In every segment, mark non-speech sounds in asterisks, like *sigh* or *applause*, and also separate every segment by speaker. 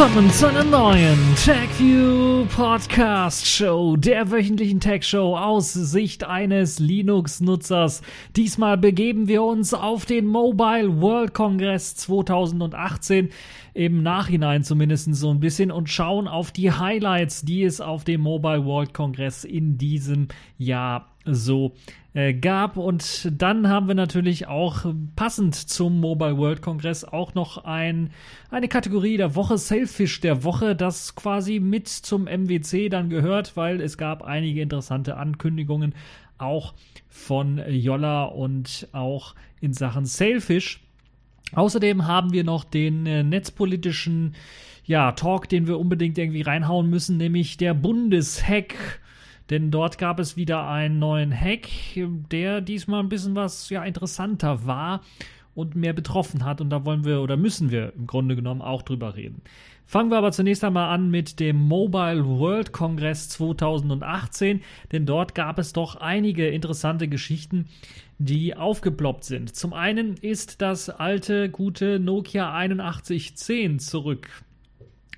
Speaker 1: Willkommen zu einer neuen TechView Podcast Show, der wöchentlichen Tech Show aus Sicht eines Linux-Nutzers. Diesmal begeben wir uns auf den Mobile World Congress 2018, im Nachhinein zumindest so ein bisschen und schauen auf die Highlights, die es auf dem Mobile World Congress in diesem Jahr so äh, gab. Und dann haben wir natürlich auch passend zum Mobile World Congress auch noch ein, eine Kategorie der Woche, Sailfish der Woche, das quasi mit zum MWC dann gehört, weil es gab einige interessante Ankündigungen auch von Jolla und auch in Sachen Sailfish. Außerdem haben wir noch den äh, netzpolitischen ja, Talk, den wir unbedingt irgendwie reinhauen müssen, nämlich der Bundeshack denn dort gab es wieder einen neuen Hack, der diesmal ein bisschen was ja interessanter war und mehr betroffen hat. Und da wollen wir oder müssen wir im Grunde genommen auch drüber reden. Fangen wir aber zunächst einmal an mit dem Mobile World Congress 2018, denn dort gab es doch einige interessante Geschichten, die aufgeploppt sind. Zum einen ist das alte, gute Nokia 8110 zurück.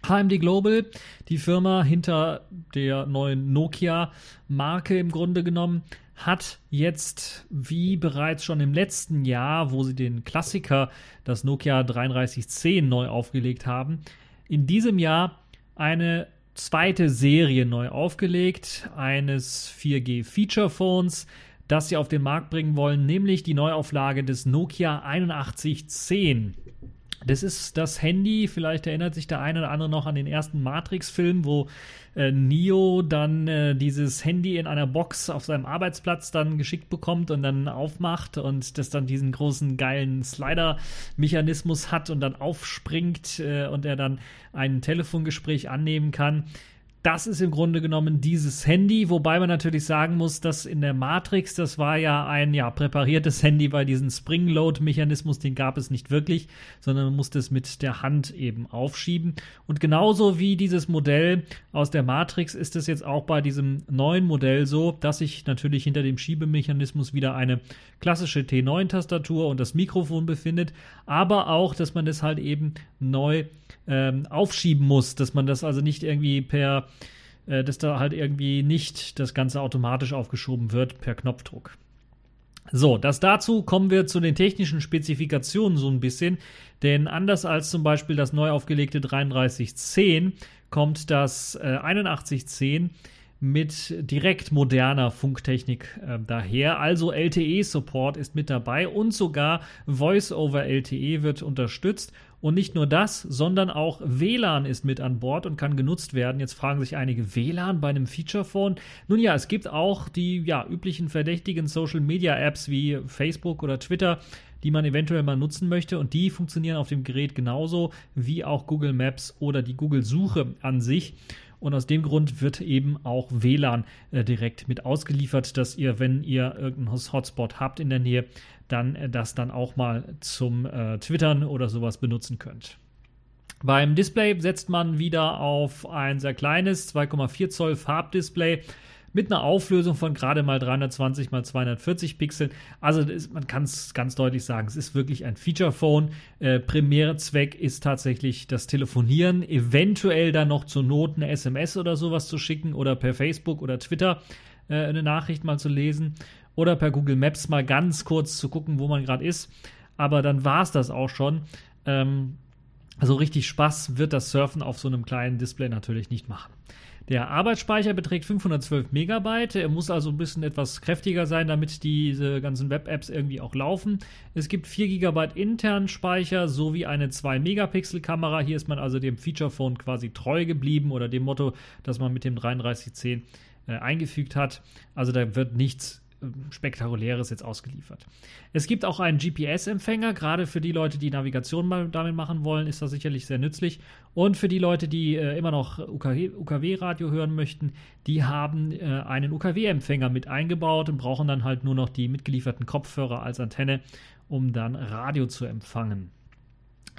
Speaker 1: HMD Global, die Firma hinter der neuen Nokia-Marke im Grunde genommen, hat jetzt, wie bereits schon im letzten Jahr, wo sie den Klassiker, das Nokia 3310 neu aufgelegt haben, in diesem Jahr eine zweite Serie neu aufgelegt, eines 4G Feature Phones, das sie auf den Markt bringen wollen, nämlich die Neuauflage des Nokia 8110. Das ist das Handy, vielleicht erinnert sich der eine oder andere noch an den ersten Matrix-Film, wo äh, Neo dann äh, dieses Handy in einer Box auf seinem Arbeitsplatz dann geschickt bekommt und dann aufmacht und das dann diesen großen geilen Slider-Mechanismus hat und dann aufspringt äh, und er dann ein Telefongespräch annehmen kann das ist im Grunde genommen dieses Handy, wobei man natürlich sagen muss, dass in der Matrix, das war ja ein ja präpariertes Handy, weil diesen Spring-Load-Mechanismus, den gab es nicht wirklich, sondern man musste es mit der Hand eben aufschieben. Und genauso wie dieses Modell aus der Matrix ist es jetzt auch bei diesem neuen Modell so, dass sich natürlich hinter dem Schiebemechanismus wieder eine klassische T9-Tastatur und das Mikrofon befindet, aber auch, dass man das halt eben neu ähm, aufschieben muss, dass man das also nicht irgendwie per, äh, dass da halt irgendwie nicht das Ganze automatisch aufgeschoben wird per Knopfdruck. So, das dazu kommen wir zu den technischen Spezifikationen so ein bisschen, denn anders als zum Beispiel das neu aufgelegte 3310 kommt das äh, 8110 mit direkt moderner Funktechnik äh, daher. Also LTE-Support ist mit dabei und sogar Voice-over LTE wird unterstützt. Und nicht nur das, sondern auch WLAN ist mit an Bord und kann genutzt werden. Jetzt fragen sich einige WLAN bei einem Feature-Phone. Nun ja, es gibt auch die ja, üblichen verdächtigen Social-Media-Apps wie Facebook oder Twitter, die man eventuell mal nutzen möchte. Und die funktionieren auf dem Gerät genauso wie auch Google Maps oder die Google-Suche an sich. Und aus dem Grund wird eben auch WLAN äh, direkt mit ausgeliefert, dass ihr, wenn ihr irgendeinen Hotspot habt in der Nähe, dann äh, das dann auch mal zum äh, Twittern oder sowas benutzen könnt. Beim Display setzt man wieder auf ein sehr kleines 2,4 Zoll Farbdisplay mit einer Auflösung von gerade mal 320 mal 240 Pixeln. Also ist, man kann es ganz deutlich sagen, es ist wirklich ein Feature-Phone. Äh, Zweck ist tatsächlich das Telefonieren, eventuell dann noch zur Not eine SMS oder sowas zu schicken oder per Facebook oder Twitter äh, eine Nachricht mal zu lesen oder per Google Maps mal ganz kurz zu gucken, wo man gerade ist. Aber dann war es das auch schon. Ähm, also richtig Spaß wird das Surfen auf so einem kleinen Display natürlich nicht machen. Der Arbeitsspeicher beträgt 512 Megabyte. Er muss also ein bisschen etwas kräftiger sein, damit diese ganzen Web-Apps irgendwie auch laufen. Es gibt 4 GB internen Speicher sowie eine 2 Megapixel Kamera. Hier ist man also dem Feature Phone quasi treu geblieben oder dem Motto, das man mit dem 3310 äh, eingefügt hat. Also da wird nichts Spektakuläres jetzt ausgeliefert. Es gibt auch einen GPS-Empfänger, gerade für die Leute, die Navigation mal damit machen wollen, ist das sicherlich sehr nützlich. Und für die Leute, die äh, immer noch UKW-Radio hören möchten, die haben äh, einen UKW-Empfänger mit eingebaut und brauchen dann halt nur noch die mitgelieferten Kopfhörer als Antenne, um dann Radio zu empfangen.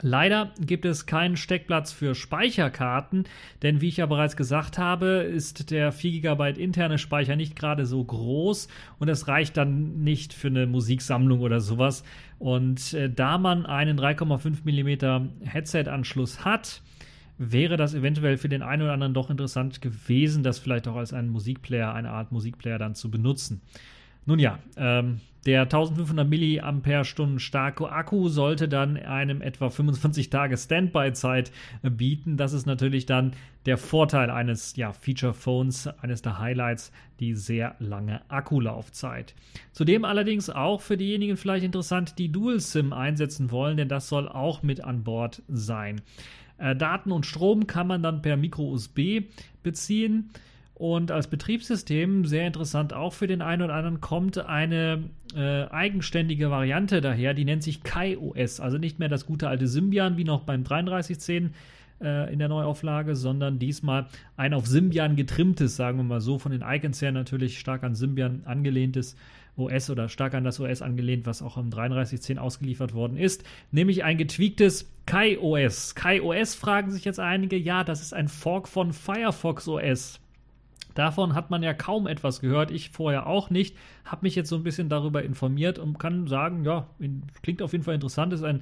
Speaker 1: Leider gibt es keinen Steckplatz für Speicherkarten, denn wie ich ja bereits gesagt habe, ist der 4 GB interne Speicher nicht gerade so groß und es reicht dann nicht für eine Musiksammlung oder sowas. Und äh, da man einen 3,5 mm Headset-Anschluss hat, wäre das eventuell für den einen oder anderen doch interessant gewesen, das vielleicht auch als einen Musikplayer, eine Art Musikplayer dann zu benutzen. Nun ja, ähm, der 1500 mAh starke Akku sollte dann einem etwa 25 Tage Standby-Zeit bieten. Das ist natürlich dann der Vorteil eines ja, Feature-Phones, eines der Highlights, die sehr lange Akkulaufzeit. Zudem allerdings auch für diejenigen vielleicht interessant, die Dual-SIM einsetzen wollen, denn das soll auch mit an Bord sein. Äh, Daten und Strom kann man dann per Micro-USB beziehen. Und als Betriebssystem, sehr interessant auch für den einen oder anderen, kommt eine äh, eigenständige Variante daher, die nennt sich KaiOS. Also nicht mehr das gute alte Symbian wie noch beim 3310 äh, in der Neuauflage, sondern diesmal ein auf Symbian getrimmtes, sagen wir mal so, von den Icons her natürlich stark an Symbian angelehntes OS oder stark an das OS angelehnt, was auch am 3310 ausgeliefert worden ist, nämlich ein getweaktes KaiOS. KaiOS fragen sich jetzt einige, ja, das ist ein Fork von Firefox OS. Davon hat man ja kaum etwas gehört, ich vorher auch nicht, habe mich jetzt so ein bisschen darüber informiert und kann sagen, ja, klingt auf jeden Fall interessant, ist ein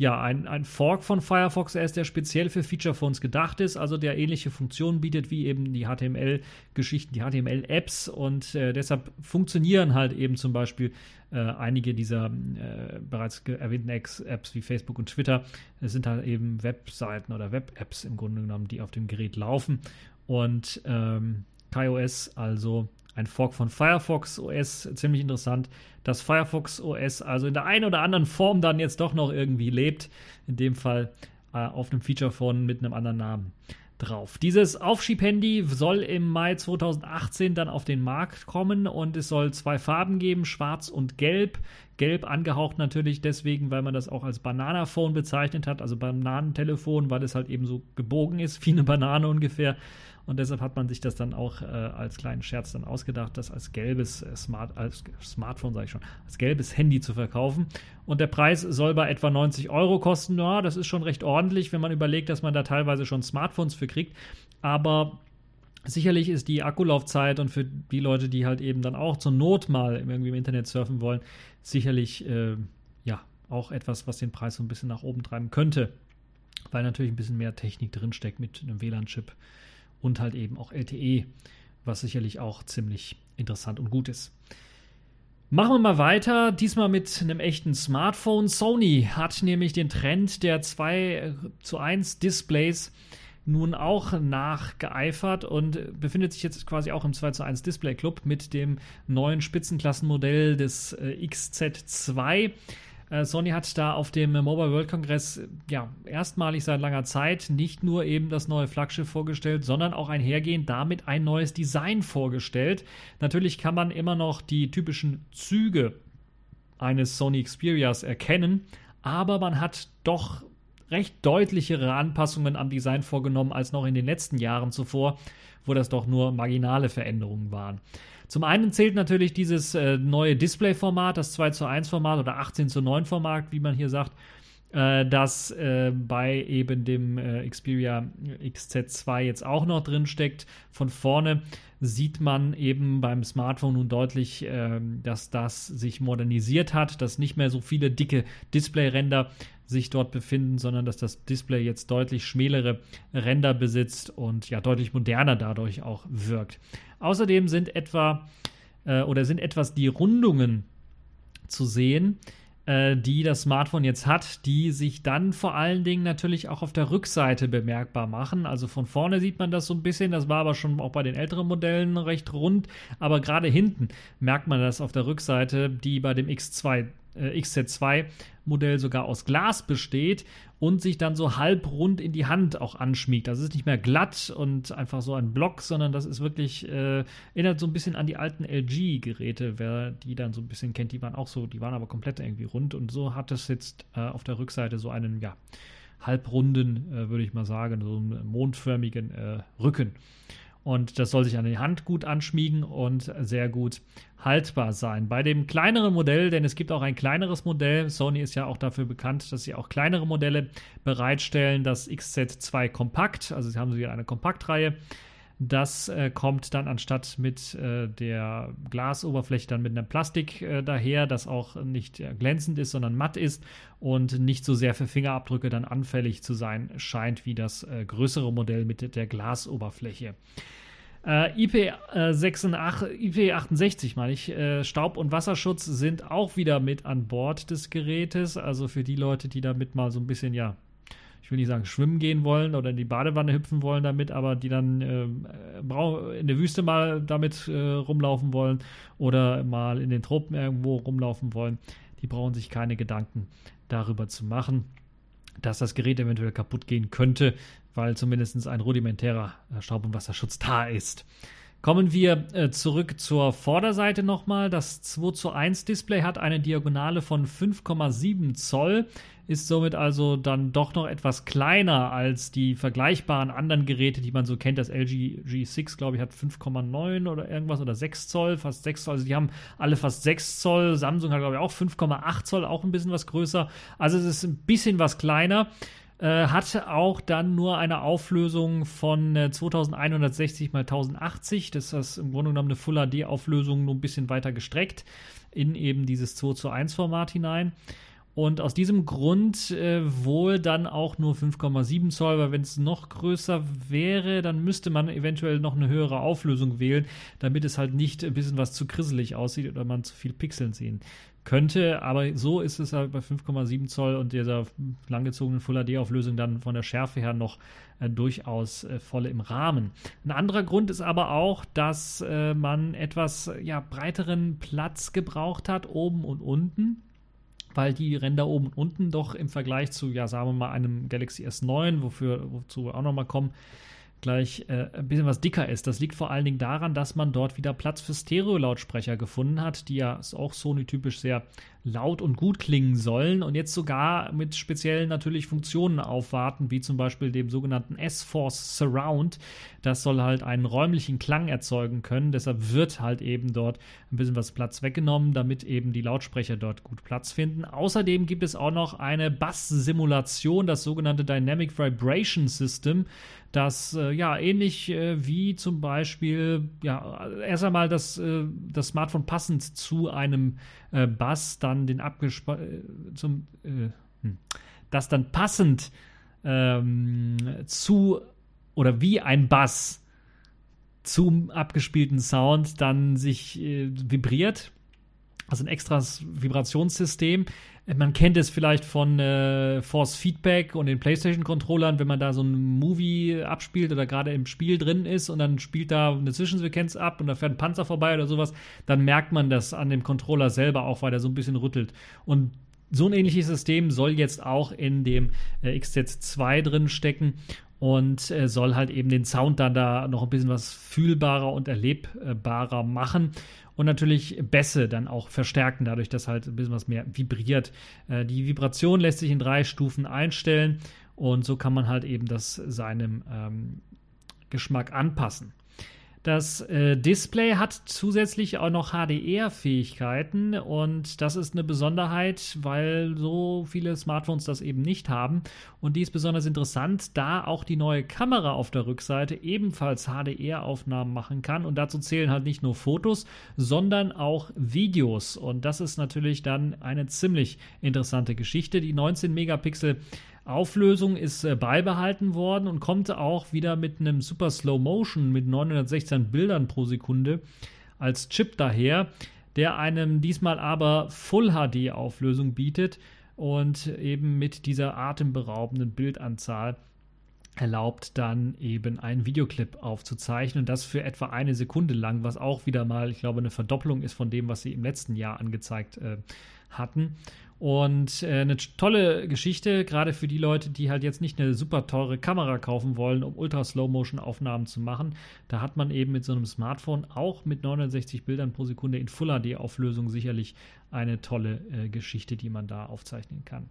Speaker 1: ja, ein, ein Fork von Firefox OS, der speziell für Feature Phones gedacht ist, also der ähnliche Funktionen bietet wie eben die HTML-Geschichten, die HTML-Apps und äh, deshalb funktionieren halt eben zum Beispiel äh, einige dieser äh, bereits erwähnten Apps wie Facebook und Twitter. Es sind halt eben Webseiten oder Web-Apps im Grunde genommen, die auf dem Gerät laufen. Und ähm, KaiOS, also ein Fork von Firefox OS, ziemlich interessant, dass Firefox OS also in der einen oder anderen Form dann jetzt doch noch irgendwie lebt. In dem Fall äh, auf einem Feature-Phone mit einem anderen Namen drauf. Dieses Aufschiebhandy soll im Mai 2018 dann auf den Markt kommen und es soll zwei Farben geben, schwarz und gelb. Gelb angehaucht natürlich deswegen, weil man das auch als Bananaphone bezeichnet hat, also Bananentelefon, weil es halt eben so gebogen ist, *laughs* wie eine Banane ungefähr. Und deshalb hat man sich das dann auch äh, als kleinen Scherz dann ausgedacht, das als gelbes äh, Smart, als Smartphone, sage ich schon, als gelbes Handy zu verkaufen. Und der Preis soll bei etwa 90 Euro kosten. Ja, das ist schon recht ordentlich, wenn man überlegt, dass man da teilweise schon Smartphones für kriegt. Aber Sicherlich ist die Akkulaufzeit und für die Leute, die halt eben dann auch zur Not mal irgendwie im Internet surfen wollen, sicherlich äh, ja auch etwas, was den Preis so ein bisschen nach oben treiben könnte, weil natürlich ein bisschen mehr Technik drinsteckt mit einem WLAN-Chip und halt eben auch LTE, was sicherlich auch ziemlich interessant und gut ist. Machen wir mal weiter, diesmal mit einem echten Smartphone. Sony hat nämlich den Trend der 2 zu 1 Displays nun auch nachgeeifert und befindet sich jetzt quasi auch im 2 zu 1 Display Club mit dem neuen Spitzenklassenmodell des äh, XZ2. Äh, Sony hat da auf dem Mobile World Congress ja erstmalig seit langer Zeit nicht nur eben das neue Flaggschiff vorgestellt, sondern auch einhergehend damit ein neues Design vorgestellt. Natürlich kann man immer noch die typischen Züge eines Sony Xperias erkennen, aber man hat doch recht deutlichere Anpassungen am Design vorgenommen als noch in den letzten Jahren zuvor, wo das doch nur marginale Veränderungen waren. Zum einen zählt natürlich dieses äh, neue Display-Format, das 2 zu 1 Format oder 18 zu 9 Format, wie man hier sagt, äh, das äh, bei eben dem äh, Xperia XZ2 jetzt auch noch drin steckt. Von vorne sieht man eben beim Smartphone nun deutlich, ähm, dass das sich modernisiert hat, dass nicht mehr so viele dicke Display-Ränder sich dort befinden, sondern dass das Display jetzt deutlich schmälere Ränder besitzt und ja deutlich moderner dadurch auch wirkt. Außerdem sind etwa äh, oder sind etwas die Rundungen zu sehen, äh, die das Smartphone jetzt hat, die sich dann vor allen Dingen natürlich auch auf der Rückseite bemerkbar machen. Also von vorne sieht man das so ein bisschen, das war aber schon auch bei den älteren Modellen recht rund, aber gerade hinten merkt man das auf der Rückseite, die bei dem X2 äh, XZ2 Modell sogar aus Glas besteht und sich dann so halbrund in die Hand auch anschmiegt. Es ist nicht mehr glatt und einfach so ein Block, sondern das ist wirklich, äh, erinnert so ein bisschen an die alten LG-Geräte, wer die dann so ein bisschen kennt, die waren auch so, die waren aber komplett irgendwie rund und so hat es jetzt äh, auf der Rückseite so einen, ja, halbrunden, äh, würde ich mal sagen, so einen mondförmigen äh, Rücken. Und das soll sich an die Hand gut anschmiegen und sehr gut haltbar sein. Bei dem kleineren Modell, denn es gibt auch ein kleineres Modell, Sony ist ja auch dafür bekannt, dass sie auch kleinere Modelle bereitstellen, das XZ2 Kompakt, also sie haben sie eine Kompaktreihe. Das äh, kommt dann anstatt mit äh, der Glasoberfläche dann mit einem Plastik äh, daher, das auch nicht äh, glänzend ist, sondern matt ist und nicht so sehr für Fingerabdrücke dann anfällig zu sein scheint wie das äh, größere Modell mit der Glasoberfläche. Äh, IP68, IP68 meine ich, Staub- und Wasserschutz sind auch wieder mit an Bord des Gerätes. Also für die Leute, die damit mal so ein bisschen, ja, ich will nicht sagen schwimmen gehen wollen oder in die Badewanne hüpfen wollen damit, aber die dann äh, in der Wüste mal damit äh, rumlaufen wollen oder mal in den Tropen irgendwo rumlaufen wollen, die brauchen sich keine Gedanken darüber zu machen dass das Gerät eventuell kaputt gehen könnte, weil zumindest ein rudimentärer äh, Staub- und Wasserschutz da ist. Kommen wir äh, zurück zur Vorderseite nochmal. Das 2 zu 1 Display hat eine Diagonale von 5,7 Zoll, ist somit also dann doch noch etwas kleiner als die vergleichbaren anderen Geräte, die man so kennt. Das LG G6, glaube ich, hat 5,9 oder irgendwas oder 6 Zoll, fast 6 Zoll. Also die haben alle fast 6 Zoll. Samsung hat, glaube ich, auch 5,8 Zoll, auch ein bisschen was größer. Also es ist ein bisschen was kleiner. Äh, hat auch dann nur eine Auflösung von äh, 2160 x 1080. Das ist im Grunde genommen eine Full HD Auflösung nur ein bisschen weiter gestreckt in eben dieses 2 zu 1 Format hinein. Und aus diesem Grund äh, wohl dann auch nur 5,7 Zoll, weil wenn es noch größer wäre, dann müsste man eventuell noch eine höhere Auflösung wählen, damit es halt nicht ein bisschen was zu krisselig aussieht oder man zu viel Pixeln sehen könnte, aber so ist es halt bei 5,7 Zoll und dieser langgezogenen Full HD-Auflösung dann von der Schärfe her noch äh, durchaus äh, voll im Rahmen. Ein anderer Grund ist aber auch, dass äh, man etwas ja, breiteren Platz gebraucht hat, oben und unten weil die Ränder oben und unten doch im Vergleich zu, ja, sagen wir mal, einem Galaxy S9, wofür, wozu wir auch nochmal kommen, gleich äh, ein bisschen was dicker ist. Das liegt vor allen Dingen daran, dass man dort wieder Platz für Stereo-Lautsprecher gefunden hat, die ja auch Sony-typisch sehr laut und gut klingen sollen und jetzt sogar mit speziellen natürlich Funktionen aufwarten, wie zum Beispiel dem sogenannten S-Force Surround. Das soll halt einen räumlichen Klang erzeugen können. Deshalb wird halt eben dort ein bisschen was Platz weggenommen, damit eben die Lautsprecher dort gut Platz finden. Außerdem gibt es auch noch eine Bass-Simulation, das sogenannte Dynamic Vibration System das äh, ja ähnlich äh, wie zum Beispiel ja erst einmal das, äh, das Smartphone passend zu einem äh, Bass dann den abgesp äh, zum äh, hm, das dann passend ähm, zu oder wie ein Bass zum abgespielten Sound dann sich vibriert also ein extras Vibrationssystem. Man kennt es vielleicht von äh, Force Feedback und den PlayStation-Controllern, wenn man da so ein Movie abspielt oder gerade im Spiel drin ist und dann spielt da eine Zwischensequenz ab und da fährt ein Panzer vorbei oder sowas, dann merkt man das an dem Controller selber auch, weil der so ein bisschen rüttelt. Und so ein ähnliches System soll jetzt auch in dem äh, XZ2 drin stecken und äh, soll halt eben den Sound dann da noch ein bisschen was fühlbarer und erlebbarer machen und natürlich Bässe dann auch verstärken, dadurch, dass halt ein bisschen was mehr vibriert. Äh, die Vibration lässt sich in drei Stufen einstellen und so kann man halt eben das seinem ähm, Geschmack anpassen. Das äh, Display hat zusätzlich auch noch HDR-Fähigkeiten und das ist eine Besonderheit, weil so viele Smartphones das eben nicht haben. Und die ist besonders interessant, da auch die neue Kamera auf der Rückseite ebenfalls HDR-Aufnahmen machen kann. Und dazu zählen halt nicht nur Fotos, sondern auch Videos. Und das ist natürlich dann eine ziemlich interessante Geschichte. Die 19 Megapixel Auflösung ist äh, beibehalten worden und kommt auch wieder mit einem Super Slow Motion mit 916 Bildern pro Sekunde als Chip daher, der einem diesmal aber Full HD Auflösung bietet und eben mit dieser atemberaubenden Bildanzahl erlaubt dann eben einen Videoclip aufzuzeichnen und das für etwa eine Sekunde lang, was auch wieder mal, ich glaube, eine Verdopplung ist von dem, was sie im letzten Jahr angezeigt äh, hatten. Und äh, eine tolle Geschichte, gerade für die Leute, die halt jetzt nicht eine super teure Kamera kaufen wollen, um ultra Slow-Motion-Aufnahmen zu machen. Da hat man eben mit so einem Smartphone auch mit 960 Bildern pro Sekunde in Full HD-Auflösung sicherlich eine tolle äh, Geschichte, die man da aufzeichnen kann.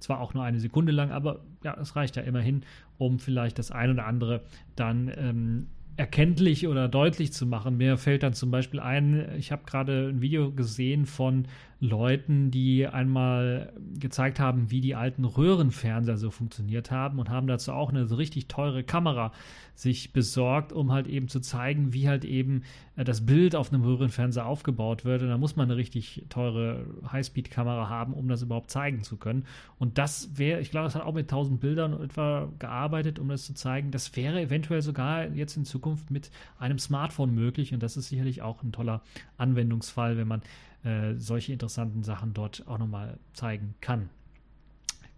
Speaker 1: Zwar auch nur eine Sekunde lang, aber ja, es reicht ja immerhin, um vielleicht das ein oder andere dann ähm, erkenntlich oder deutlich zu machen. Mir fällt dann zum Beispiel ein, ich habe gerade ein Video gesehen von Leuten, die einmal gezeigt haben, wie die alten Röhrenfernseher so funktioniert haben und haben dazu auch eine so richtig teure Kamera sich besorgt, um halt eben zu zeigen, wie halt eben äh, das Bild auf einem Röhrenfernseher aufgebaut wird. Und da muss man eine richtig teure Highspeed-Kamera haben, um das überhaupt zeigen zu können. Und das wäre, ich glaube, das hat auch mit 1000 Bildern etwa gearbeitet, um das zu zeigen. Das wäre eventuell sogar jetzt in Zukunft mit einem Smartphone möglich. Und das ist sicherlich auch ein toller Anwendungsfall, wenn man äh, solche interessanten Sachen dort auch nochmal zeigen kann.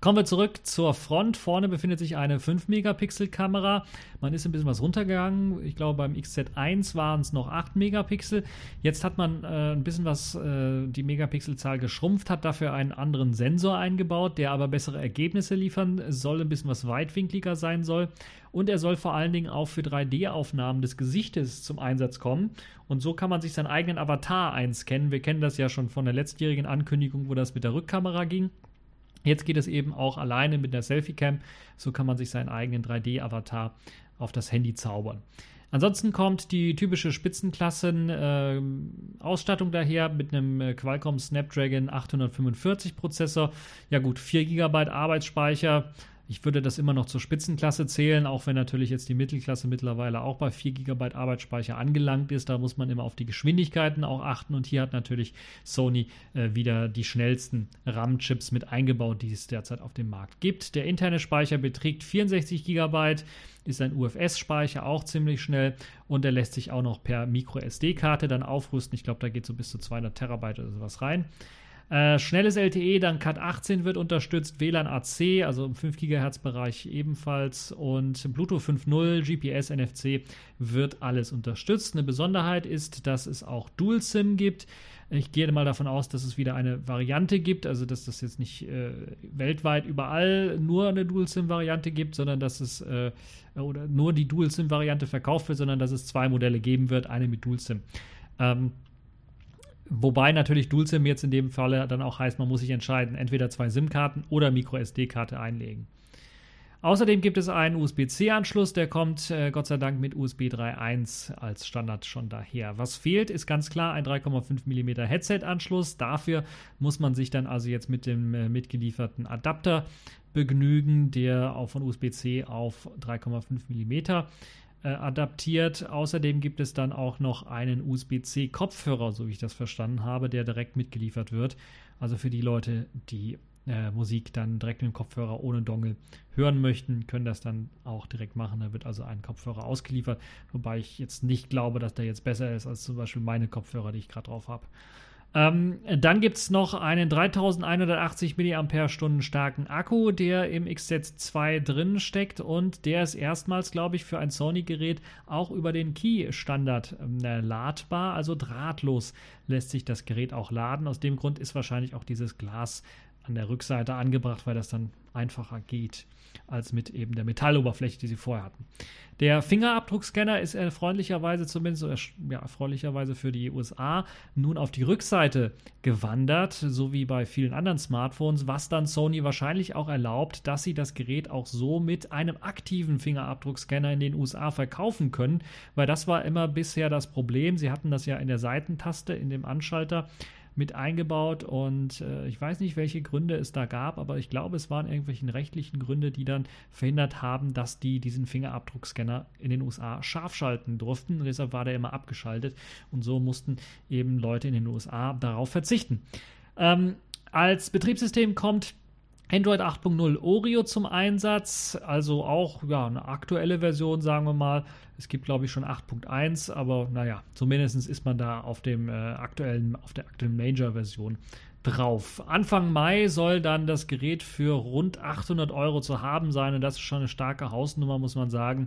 Speaker 1: Kommen wir zurück zur Front. Vorne befindet sich eine 5-Megapixel-Kamera. Man ist ein bisschen was runtergegangen. Ich glaube, beim XZ1 waren es noch 8 Megapixel. Jetzt hat man äh, ein bisschen was, äh, die Megapixelzahl geschrumpft, hat dafür einen anderen Sensor eingebaut, der aber bessere Ergebnisse liefern soll, ein bisschen was weitwinkliger sein soll. Und er soll vor allen Dingen auch für 3D-Aufnahmen des Gesichtes zum Einsatz kommen. Und so kann man sich seinen eigenen Avatar einscannen. Wir kennen das ja schon von der letztjährigen Ankündigung, wo das mit der Rückkamera ging. Jetzt geht es eben auch alleine mit der Selfie-Cam. So kann man sich seinen eigenen 3D-Avatar auf das Handy zaubern. Ansonsten kommt die typische Spitzenklassen-Ausstattung äh, daher mit einem äh, Qualcomm Snapdragon 845 Prozessor. Ja gut, 4 GB Arbeitsspeicher, ich würde das immer noch zur Spitzenklasse zählen, auch wenn natürlich jetzt die Mittelklasse mittlerweile auch bei 4 GB Arbeitsspeicher angelangt ist. Da muss man immer auf die Geschwindigkeiten auch achten. Und hier hat natürlich Sony äh, wieder die schnellsten RAM-Chips mit eingebaut, die es derzeit auf dem Markt gibt. Der interne Speicher beträgt 64 GB, ist ein UFS-Speicher, auch ziemlich schnell. Und der lässt sich auch noch per Micro-SD-Karte dann aufrüsten. Ich glaube, da geht so bis zu 200 Terabyte oder sowas rein. Äh, schnelles LTE, dann Cat 18 wird unterstützt, WLAN AC, also im 5 GHz Bereich ebenfalls und Bluetooth 5.0, GPS, NFC wird alles unterstützt. Eine Besonderheit ist, dass es auch Dual SIM gibt. Ich gehe mal davon aus, dass es wieder eine Variante gibt, also dass das jetzt nicht äh, weltweit überall nur eine Dual-SIM-Variante gibt, sondern dass es äh, oder nur die Dual-SIM-Variante verkauft wird, sondern dass es zwei Modelle geben wird, eine mit Dual-SIM. Ähm, Wobei natürlich Dual-SIM jetzt in dem Falle dann auch heißt, man muss sich entscheiden, entweder zwei SIM-Karten oder Micro-SD-Karte einlegen. Außerdem gibt es einen USB-C-Anschluss, der kommt äh, Gott sei Dank mit USB 3.1 als Standard schon daher. Was fehlt, ist ganz klar ein 3,5 mm Headset-Anschluss. Dafür muss man sich dann also jetzt mit dem äh, mitgelieferten Adapter begnügen, der auch von USB-C auf 3,5 mm äh, adaptiert. Außerdem gibt es dann auch noch einen USB-C-Kopfhörer, so wie ich das verstanden habe, der direkt mitgeliefert wird. Also für die Leute, die äh, Musik dann direkt mit dem Kopfhörer ohne Dongle hören möchten, können das dann auch direkt machen. Da wird also ein Kopfhörer ausgeliefert, wobei ich jetzt nicht glaube, dass der jetzt besser ist als zum Beispiel meine Kopfhörer, die ich gerade drauf habe. Ähm, dann gibt es noch einen 3180 mAh starken Akku, der im XZ2 drin steckt und der ist erstmals, glaube ich, für ein Sony-Gerät auch über den Key-Standard äh, ladbar, also drahtlos lässt sich das Gerät auch laden. Aus dem Grund ist wahrscheinlich auch dieses Glas an der Rückseite angebracht, weil das dann einfacher geht als mit eben der Metalloberfläche, die sie vorher hatten. Der Fingerabdruckscanner ist erfreulicherweise zumindest ja, erfreulicherweise für die USA nun auf die Rückseite gewandert, so wie bei vielen anderen Smartphones, was dann Sony wahrscheinlich auch erlaubt, dass sie das Gerät auch so mit einem aktiven Fingerabdruckscanner in den USA verkaufen können, weil das war immer bisher das Problem. Sie hatten das ja in der Seitentaste, in dem Anschalter mit eingebaut und äh, ich weiß nicht, welche Gründe es da gab, aber ich glaube, es waren irgendwelche rechtlichen Gründe, die dann verhindert haben, dass die diesen Fingerabdruckscanner in den USA scharf schalten durften. deshalb war der immer abgeschaltet und so mussten eben Leute in den USA darauf verzichten. Ähm, als Betriebssystem kommt Android 8.0 Oreo zum Einsatz, also auch ja, eine aktuelle Version, sagen wir mal. Es gibt, glaube ich, schon 8.1, aber naja, zumindest ist man da auf, dem, äh, aktuellen, auf der aktuellen Major-Version drauf. Anfang Mai soll dann das Gerät für rund 800 Euro zu haben sein und das ist schon eine starke Hausnummer, muss man sagen.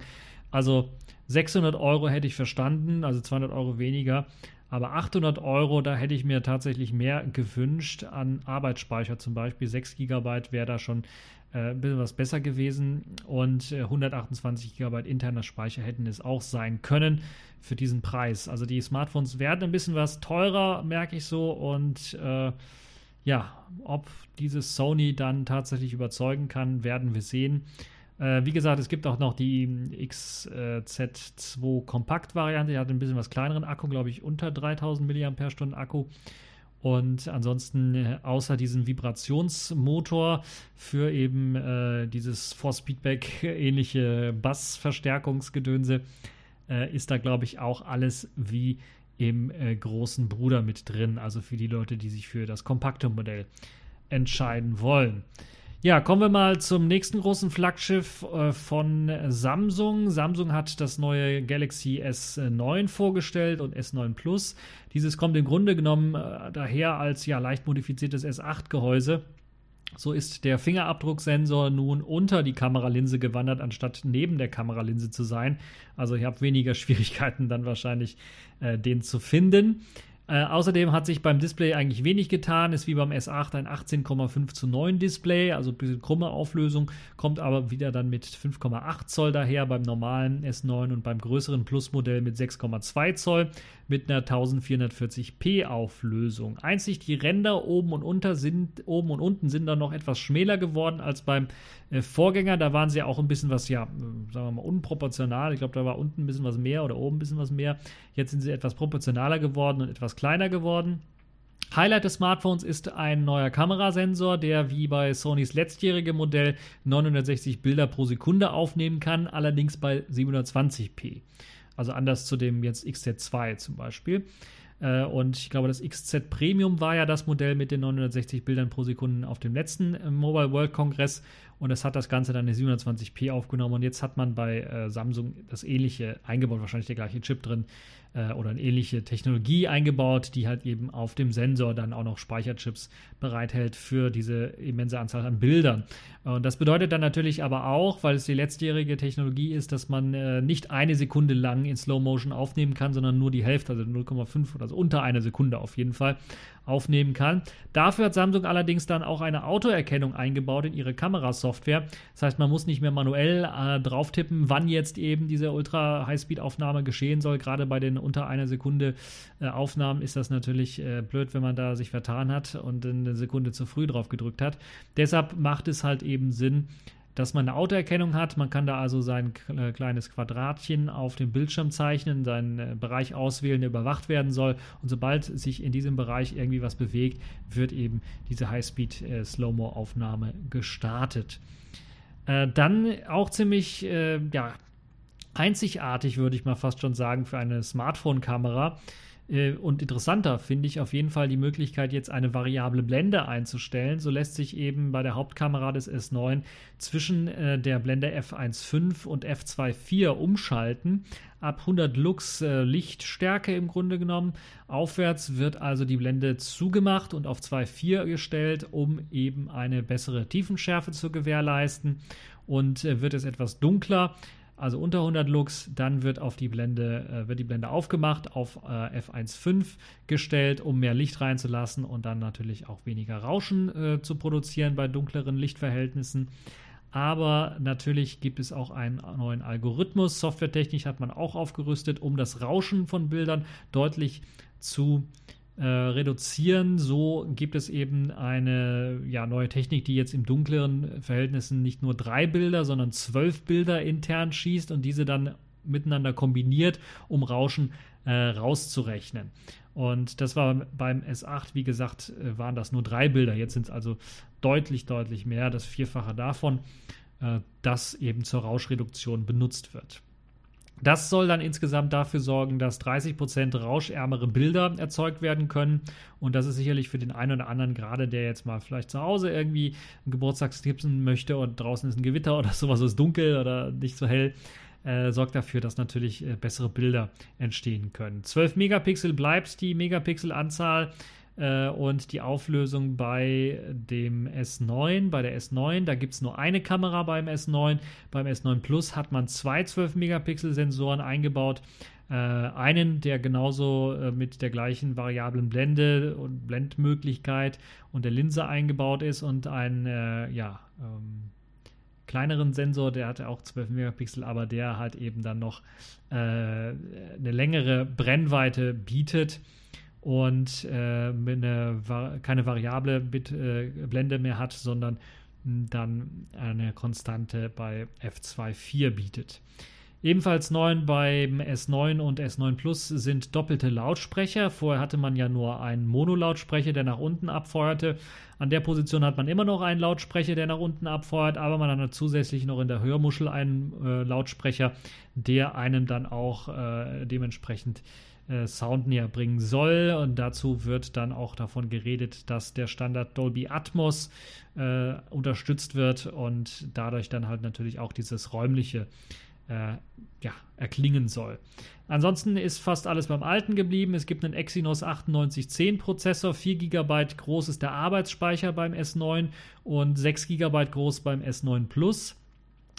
Speaker 1: Also 600 Euro hätte ich verstanden, also 200 Euro weniger. Aber 800 Euro, da hätte ich mir tatsächlich mehr gewünscht an Arbeitsspeicher zum Beispiel. 6 GB wäre da schon äh, ein bisschen was besser gewesen und äh, 128 GB interner Speicher hätten es auch sein können für diesen Preis. Also die Smartphones werden ein bisschen was teurer, merke ich so. Und äh, ja, ob dieses Sony dann tatsächlich überzeugen kann, werden wir sehen. Äh, wie gesagt, es gibt auch noch die XZ2 Kompakt-Variante. Die hat ein bisschen was kleineren Akku, glaube ich, unter 3000 mAh Akku. Und ansonsten, äh, außer diesem Vibrationsmotor für eben äh, dieses Force Feedback *laughs* ähnliche Bassverstärkungsgedönse, äh, ist da, glaube ich, auch alles wie im äh, großen Bruder mit drin. Also für die Leute, die sich für das kompakte Modell entscheiden wollen. Ja, kommen wir mal zum nächsten großen Flaggschiff äh, von Samsung. Samsung hat das neue Galaxy S9 vorgestellt und S9 Plus. Dieses kommt im Grunde genommen äh, daher als ja leicht modifiziertes S8-Gehäuse. So ist der Fingerabdrucksensor nun unter die Kameralinse gewandert, anstatt neben der Kameralinse zu sein. Also ich habe weniger *laughs* Schwierigkeiten dann wahrscheinlich, äh, den zu finden. Äh, außerdem hat sich beim Display eigentlich wenig getan, ist wie beim S8 ein 18,5 zu 9 Display, also ein bisschen krumme Auflösung, kommt aber wieder dann mit 5,8 Zoll daher beim normalen S9 und beim größeren Plus-Modell mit 6,2 Zoll mit einer 1440p Auflösung. Einzig die Ränder oben und unter sind oben und unten sind dann noch etwas schmäler geworden als beim äh, Vorgänger. Da waren sie auch ein bisschen was, ja, sagen wir mal unproportional. Ich glaube, da war unten ein bisschen was mehr oder oben ein bisschen was mehr. Jetzt sind sie etwas proportionaler geworden und etwas kleiner geworden. Highlight des Smartphones ist ein neuer Kamerasensor, der wie bei Sonys letztjährigem Modell 960 Bilder pro Sekunde aufnehmen kann, allerdings bei 720p. Also anders zu dem jetzt XZ2 zum Beispiel. Äh, und ich glaube, das XZ Premium war ja das Modell mit den 960 Bildern pro Sekunde auf dem letzten äh, Mobile World Congress. Und es hat das Ganze dann in 720p aufgenommen. Und jetzt hat man bei äh, Samsung das ähnliche eingebaut, wahrscheinlich der gleiche Chip drin, äh, oder eine ähnliche Technologie eingebaut, die halt eben auf dem Sensor dann auch noch Speicherchips bereithält für diese immense Anzahl an Bildern. Und das bedeutet dann natürlich aber auch, weil es die letztjährige Technologie ist, dass man äh, nicht eine Sekunde lang in Slow Motion aufnehmen kann, sondern nur die Hälfte, also 0,5 oder so unter eine Sekunde auf jeden Fall aufnehmen kann. Dafür hat Samsung allerdings dann auch eine Autoerkennung eingebaut in ihre Kamerasoftware. Das heißt, man muss nicht mehr manuell äh, drauf tippen, wann jetzt eben diese Ultra-Highspeed-Aufnahme geschehen soll. Gerade bei den unter einer Sekunde äh, Aufnahmen ist das natürlich äh, blöd, wenn man da sich vertan hat und eine Sekunde zu früh drauf gedrückt hat. Deshalb macht es halt eben Sinn, dass man eine Autoerkennung hat. Man kann da also sein äh, kleines Quadratchen auf dem Bildschirm zeichnen, seinen Bereich auswählen, der überwacht werden soll. Und sobald sich in diesem Bereich irgendwie was bewegt, wird eben diese Highspeed-Slow-Mo-Aufnahme gestartet. Dann auch ziemlich ja, einzigartig, würde ich mal fast schon sagen, für eine Smartphone-Kamera äh, und interessanter finde ich auf jeden Fall die Möglichkeit, jetzt eine variable Blende einzustellen. So lässt sich eben bei der Hauptkamera des S9 zwischen äh, der Blende f1.5 und f2.4 umschalten. Ab 100 Lux äh, Lichtstärke im Grunde genommen. Aufwärts wird also die Blende zugemacht und auf 2.4 gestellt, um eben eine bessere Tiefenschärfe zu gewährleisten. Und wird es etwas dunkler, also unter 100 Lux, dann wird auf die Blende, äh, wird die Blende aufgemacht, auf äh, F1.5 gestellt, um mehr Licht reinzulassen und dann natürlich auch weniger Rauschen äh, zu produzieren bei dunkleren Lichtverhältnissen. Aber natürlich gibt es auch einen neuen Algorithmus. Softwaretechnisch hat man auch aufgerüstet, um das Rauschen von Bildern deutlich zu äh, reduzieren. So gibt es eben eine ja, neue Technik, die jetzt im dunkleren Verhältnissen nicht nur drei Bilder, sondern zwölf Bilder intern schießt und diese dann miteinander kombiniert, um Rauschen äh, rauszurechnen. Und das war beim S8, wie gesagt, äh, waren das nur drei Bilder. Jetzt sind es also deutlich, deutlich mehr, das Vierfache davon, äh, das eben zur Rauschreduktion benutzt wird. Das soll dann insgesamt dafür sorgen, dass 30% rauschärmere Bilder erzeugt werden können. Und das ist sicherlich für den einen oder anderen, gerade der jetzt mal vielleicht zu Hause irgendwie einen Geburtstag skipsen möchte und draußen ist ein Gewitter *laughs* oder sowas, ist dunkel oder nicht so hell, äh, sorgt dafür, dass natürlich äh, bessere Bilder entstehen können. 12 Megapixel bleibt die Megapixel-Anzahl äh, und die Auflösung bei dem S9, bei der S9, da gibt es nur eine Kamera beim S9. Beim S9 Plus hat man zwei 12 Megapixel Sensoren eingebaut. Äh, einen, der genauso äh, mit der gleichen variablen Blende und Blendmöglichkeit und der Linse eingebaut ist und einen, äh, ja, ähm, kleineren Sensor, der hatte auch 12 Megapixel, aber der halt eben dann noch äh, eine längere Brennweite bietet und äh, eine, keine variable Bit, äh, Blende mehr hat, sondern dann eine Konstante bei F2.4 bietet. Ebenfalls neu beim S9 und S9 Plus sind doppelte Lautsprecher. Vorher hatte man ja nur einen Monolautsprecher, der nach unten abfeuerte. An der Position hat man immer noch einen Lautsprecher, der nach unten abfeuert, aber man hat zusätzlich noch in der Hörmuschel einen äh, Lautsprecher, der einem dann auch äh, dementsprechend äh, Sound näher bringen soll. Und dazu wird dann auch davon geredet, dass der Standard Dolby Atmos äh, unterstützt wird und dadurch dann halt natürlich auch dieses räumliche äh, ja, erklingen soll. Ansonsten ist fast alles beim Alten geblieben. Es gibt einen Exynos 9810 Prozessor, 4 GB groß ist der Arbeitsspeicher beim S9 und 6 GB groß beim S9 Plus.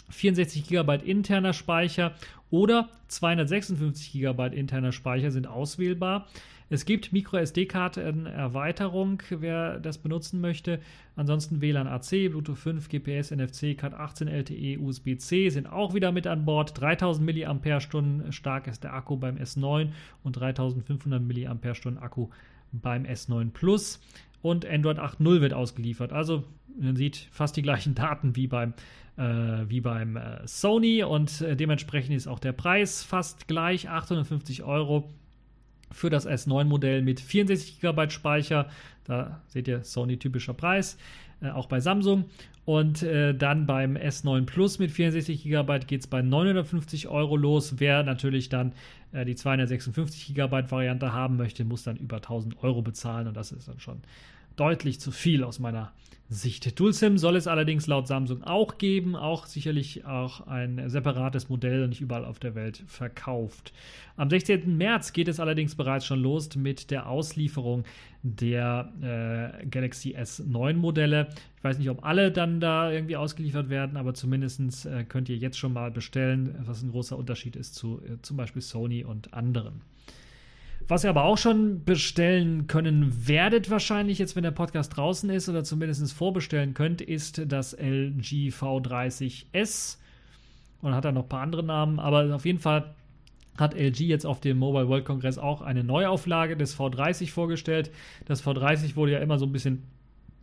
Speaker 1: 64 GB interner Speicher oder 256 GB interner Speicher sind auswählbar. Es gibt MicroSD-Karten-Erweiterung, wer das benutzen möchte. Ansonsten WLAN AC, Bluetooth 5, GPS, NFC, Cat 18 LTE, USB-C sind auch wieder mit an Bord. 3000 mAh stark ist der Akku beim S9 und 3500 mAh Akku beim S9 Plus. Und Android 8.0 wird ausgeliefert. Also man sieht fast die gleichen Daten wie beim wie beim äh, Sony und äh, dementsprechend ist auch der Preis fast gleich, 850 Euro für das S9-Modell mit 64 GB Speicher. Da seht ihr Sony typischer Preis, äh, auch bei Samsung. Und äh, dann beim S9 Plus mit 64 GB geht es bei 950 Euro los. Wer natürlich dann äh, die 256 GB Variante haben möchte, muss dann über 1000 Euro bezahlen und das ist dann schon deutlich zu viel aus meiner Sicht. DualSIM soll es allerdings laut Samsung auch geben, auch sicherlich auch ein separates Modell, nicht überall auf der Welt verkauft. Am 16. März geht es allerdings bereits schon los mit der Auslieferung der äh, Galaxy S9 Modelle. Ich weiß nicht, ob alle dann da irgendwie ausgeliefert werden, aber zumindest äh, könnt ihr jetzt schon mal bestellen, was ein großer Unterschied ist zu äh, zum Beispiel Sony und anderen. Was ihr aber auch schon bestellen können werdet, wahrscheinlich jetzt, wenn der Podcast draußen ist oder zumindest vorbestellen könnt, ist das LG V30S. Und hat dann noch ein paar andere Namen, aber auf jeden Fall hat LG jetzt auf dem Mobile World Congress auch eine Neuauflage des V30 vorgestellt. Das V30 wurde ja immer so ein bisschen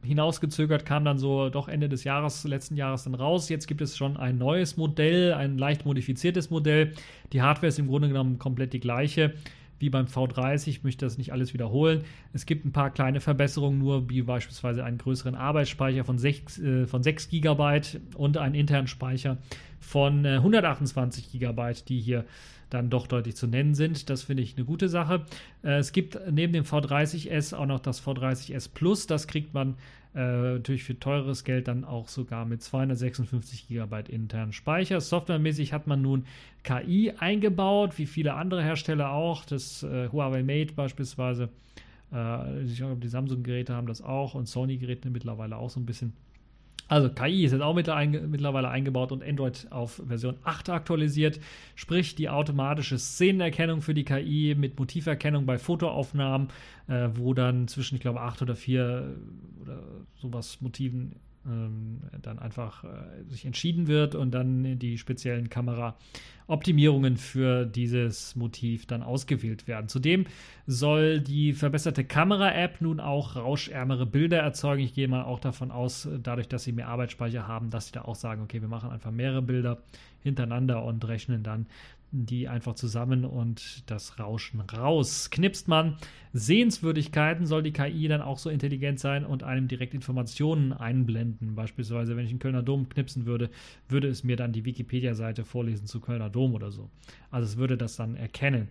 Speaker 1: hinausgezögert, kam dann so doch Ende des Jahres, letzten Jahres dann raus. Jetzt gibt es schon ein neues Modell, ein leicht modifiziertes Modell. Die Hardware ist im Grunde genommen komplett die gleiche wie beim V30. Ich möchte das nicht alles wiederholen. Es gibt ein paar kleine Verbesserungen, nur wie beispielsweise einen größeren Arbeitsspeicher von 6, äh, von 6 GB und einen internen Speicher von äh, 128 GB, die hier dann doch deutlich zu nennen sind. Das finde ich eine gute Sache. Äh, es gibt neben dem V30S auch noch das V30S Plus. Das kriegt man äh, natürlich für teures Geld dann auch sogar mit 256 GB internen Speicher. Softwaremäßig hat man nun KI eingebaut, wie viele andere Hersteller auch. Das äh, Huawei Mate beispielsweise. Äh, ich glaube, die Samsung-Geräte haben das auch und Sony-Geräte mittlerweile auch so ein bisschen. Also KI ist jetzt auch mittlerweile eingebaut und Android auf Version 8 aktualisiert, sprich die automatische Szenenerkennung für die KI mit Motiverkennung bei Fotoaufnahmen, äh, wo dann zwischen, ich glaube, 8 oder 4 oder sowas Motiven dann einfach äh, sich entschieden wird und dann die speziellen Kameraoptimierungen für dieses Motiv dann ausgewählt werden. Zudem soll die verbesserte Kamera-App nun auch rauschärmere Bilder erzeugen. Ich gehe mal auch davon aus, dadurch, dass sie mehr Arbeitsspeicher haben, dass sie da auch sagen, okay, wir machen einfach mehrere Bilder hintereinander und rechnen dann die einfach zusammen und das Rauschen raus. Knipst man Sehenswürdigkeiten, soll die KI dann auch so intelligent sein und einem direkt Informationen einblenden. Beispielsweise, wenn ich einen Kölner Dom knipsen würde, würde es mir dann die Wikipedia-Seite vorlesen zu Kölner Dom oder so. Also es würde das dann erkennen.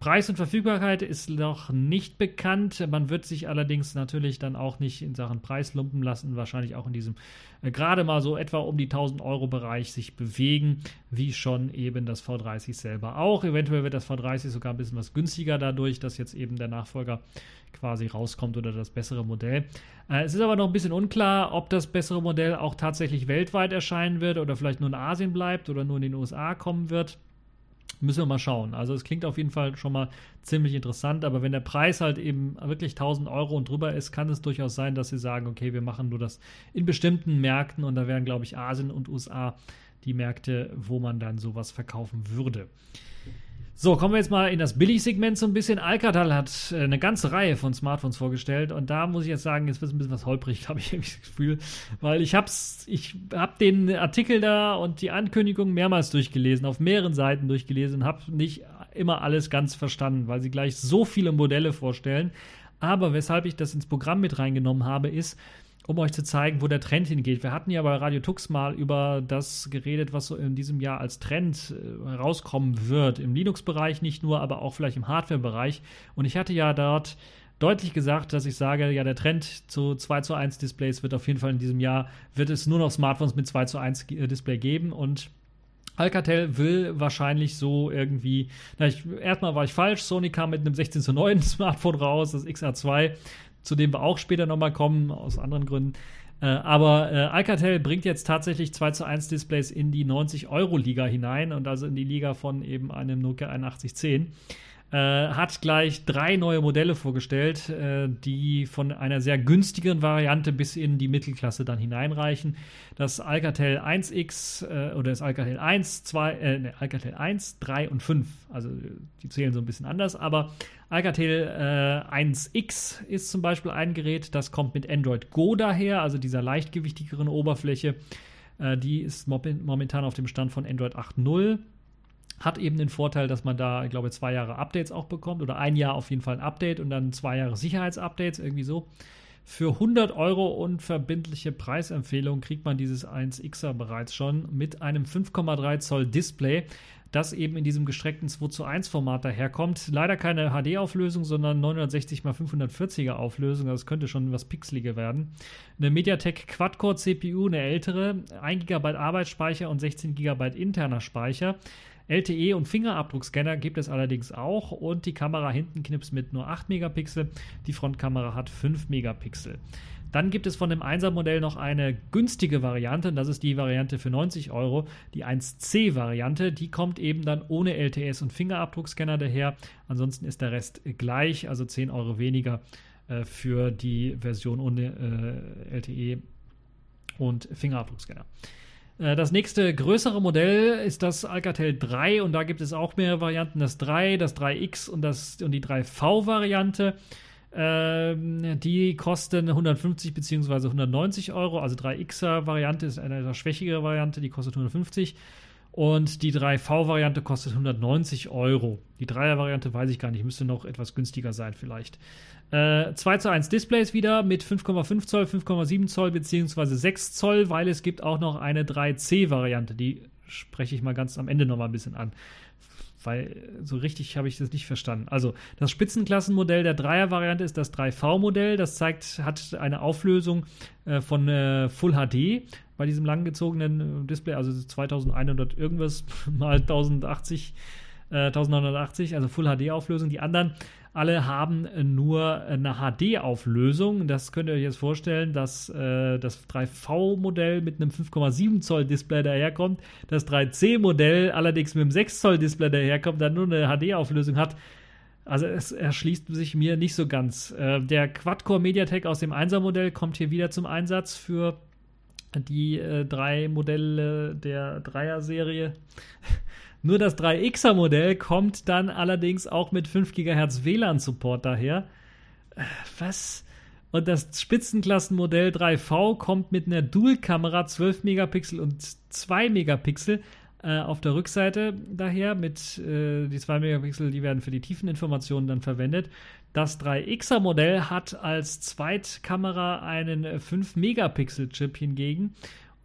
Speaker 1: Preis und Verfügbarkeit ist noch nicht bekannt. Man wird sich allerdings natürlich dann auch nicht in Sachen Preis lumpen lassen, wahrscheinlich auch in diesem äh, gerade mal so etwa um die 1000 Euro Bereich sich bewegen, wie schon eben das V30 selber auch. Eventuell wird das V30 sogar ein bisschen was günstiger dadurch, dass jetzt eben der Nachfolger quasi rauskommt oder das bessere Modell. Äh, es ist aber noch ein bisschen unklar, ob das bessere Modell auch tatsächlich weltweit erscheinen wird oder vielleicht nur in Asien bleibt oder nur in den USA kommen wird. Müssen wir mal schauen. Also es klingt auf jeden Fall schon mal ziemlich interessant, aber wenn der Preis halt eben wirklich 1000 Euro und drüber ist, kann es durchaus sein, dass sie sagen, okay, wir machen nur das in bestimmten Märkten und da wären, glaube ich, Asien und USA die Märkte, wo man dann sowas verkaufen würde. So, kommen wir jetzt mal in das Billigsegment so ein bisschen. Alcatel hat äh, eine ganze Reihe von Smartphones vorgestellt und da muss ich jetzt sagen, jetzt wird es ein bisschen was holprig, *laughs* habe ich irgendwie das Gefühl, weil ich hab's, ich hab den Artikel da und die Ankündigung mehrmals durchgelesen, auf mehreren Seiten durchgelesen und habe nicht immer alles ganz verstanden, weil sie gleich so viele Modelle vorstellen. Aber weshalb ich das ins Programm mit reingenommen habe, ist, um euch zu zeigen, wo der Trend hingeht. Wir hatten ja bei Radio Tux mal über das geredet, was so in diesem Jahr als Trend äh, herauskommen wird. Im Linux-Bereich nicht nur, aber auch vielleicht im Hardware-Bereich. Und ich hatte ja dort deutlich gesagt, dass ich sage, ja, der Trend zu 2 zu 1 Displays wird auf jeden Fall in diesem Jahr, wird es nur noch Smartphones mit 2 zu 1 äh, Display geben und Alcatel will wahrscheinlich so irgendwie, na, ich, erstmal war ich falsch, Sony kam mit einem 16 zu 9 *laughs* Smartphone raus, das XR2 zu dem wir auch später nochmal kommen, aus anderen Gründen. Äh, aber äh, Alcatel bringt jetzt tatsächlich 2 zu 1 Displays in die 90-Euro-Liga hinein und also in die Liga von eben einem Nokia 8110. Äh, hat gleich drei neue Modelle vorgestellt, äh, die von einer sehr günstigen Variante bis in die Mittelklasse dann hineinreichen. Das Alcatel 1X äh, oder das Alcatel 1, 2, äh, ne, Alcatel 1, 3 und 5. Also die zählen so ein bisschen anders, aber Alcatel 1X äh, ist zum Beispiel ein Gerät, das kommt mit Android Go daher, also dieser leichtgewichtigeren Oberfläche. Äh, die ist momentan auf dem Stand von Android 8.0 hat eben den Vorteil, dass man da, ich glaube, zwei Jahre Updates auch bekommt oder ein Jahr auf jeden Fall ein Update und dann zwei Jahre Sicherheitsupdates, irgendwie so. Für 100 Euro und verbindliche Preisempfehlung kriegt man dieses 1Xer bereits schon mit einem 5,3 Zoll Display, das eben in diesem gestreckten 2 zu 1 Format daherkommt. Leider keine HD-Auflösung, sondern 960 x 540er Auflösung. Das könnte schon was pixeliger werden. Eine MediaTek Quad-Core CPU, eine ältere, 1 GB Arbeitsspeicher und 16 GB interner Speicher. LTE und Fingerabdruckscanner gibt es allerdings auch und die Kamera hinten knipst mit nur 8 Megapixel, die Frontkamera hat 5 Megapixel. Dann gibt es von dem 1er Modell noch eine günstige Variante, und das ist die Variante für 90 Euro, die 1C-Variante. Die kommt eben dann ohne LTS und Fingerabdruckscanner daher. Ansonsten ist der Rest gleich, also 10 Euro weniger äh, für die Version ohne äh, LTE und Fingerabdruckscanner. Äh, das nächste größere Modell ist das Alcatel 3 und da gibt es auch mehrere Varianten. Das 3, das 3X und, das, und die 3V-Variante. Ähm, die kosten 150 bzw. 190 Euro. Also 3Xer-Variante ist eine etwas schwächere Variante, die kostet 150 und die 3V-Variante kostet 190 Euro. Die 3er-Variante weiß ich gar nicht, müsste noch etwas günstiger sein vielleicht. Äh, 2 zu 1 Displays wieder mit 5,5 Zoll, 5,7 Zoll bzw. 6 Zoll, weil es gibt auch noch eine 3C-Variante. Die spreche ich mal ganz am Ende nochmal ein bisschen an. Weil so richtig habe ich das nicht verstanden. Also das Spitzenklassenmodell der 3er-Variante ist das 3V-Modell. Das zeigt, hat eine Auflösung äh, von äh, Full HD bei diesem langgezogenen Display, also 2100 irgendwas *laughs* mal 1080, äh, 1980, also Full HD-Auflösung. Die anderen alle haben nur eine HD-Auflösung. Das könnt ihr euch jetzt vorstellen, dass äh, das 3V-Modell mit einem 5,7 Zoll Display daherkommt, das 3C-Modell allerdings mit einem 6 Zoll Display daherkommt, dann nur eine HD-Auflösung hat. Also es erschließt sich mir nicht so ganz. Äh, der Quad-Core Mediatek aus dem 1er-Modell kommt hier wieder zum Einsatz für die äh, drei Modelle der Dreier-Serie. Nur das 3Xer Modell kommt dann allerdings auch mit 5 GHz WLAN-Support daher. Äh, was? Und das Spitzenklassenmodell 3V kommt mit einer Dual-Kamera 12 Megapixel und 2 Megapixel äh, auf der Rückseite daher. Mit äh, die 2 Megapixel, die werden für die Tiefeninformationen dann verwendet. Das 3Xer Modell hat als Zweitkamera einen 5-Megapixel-Chip hingegen.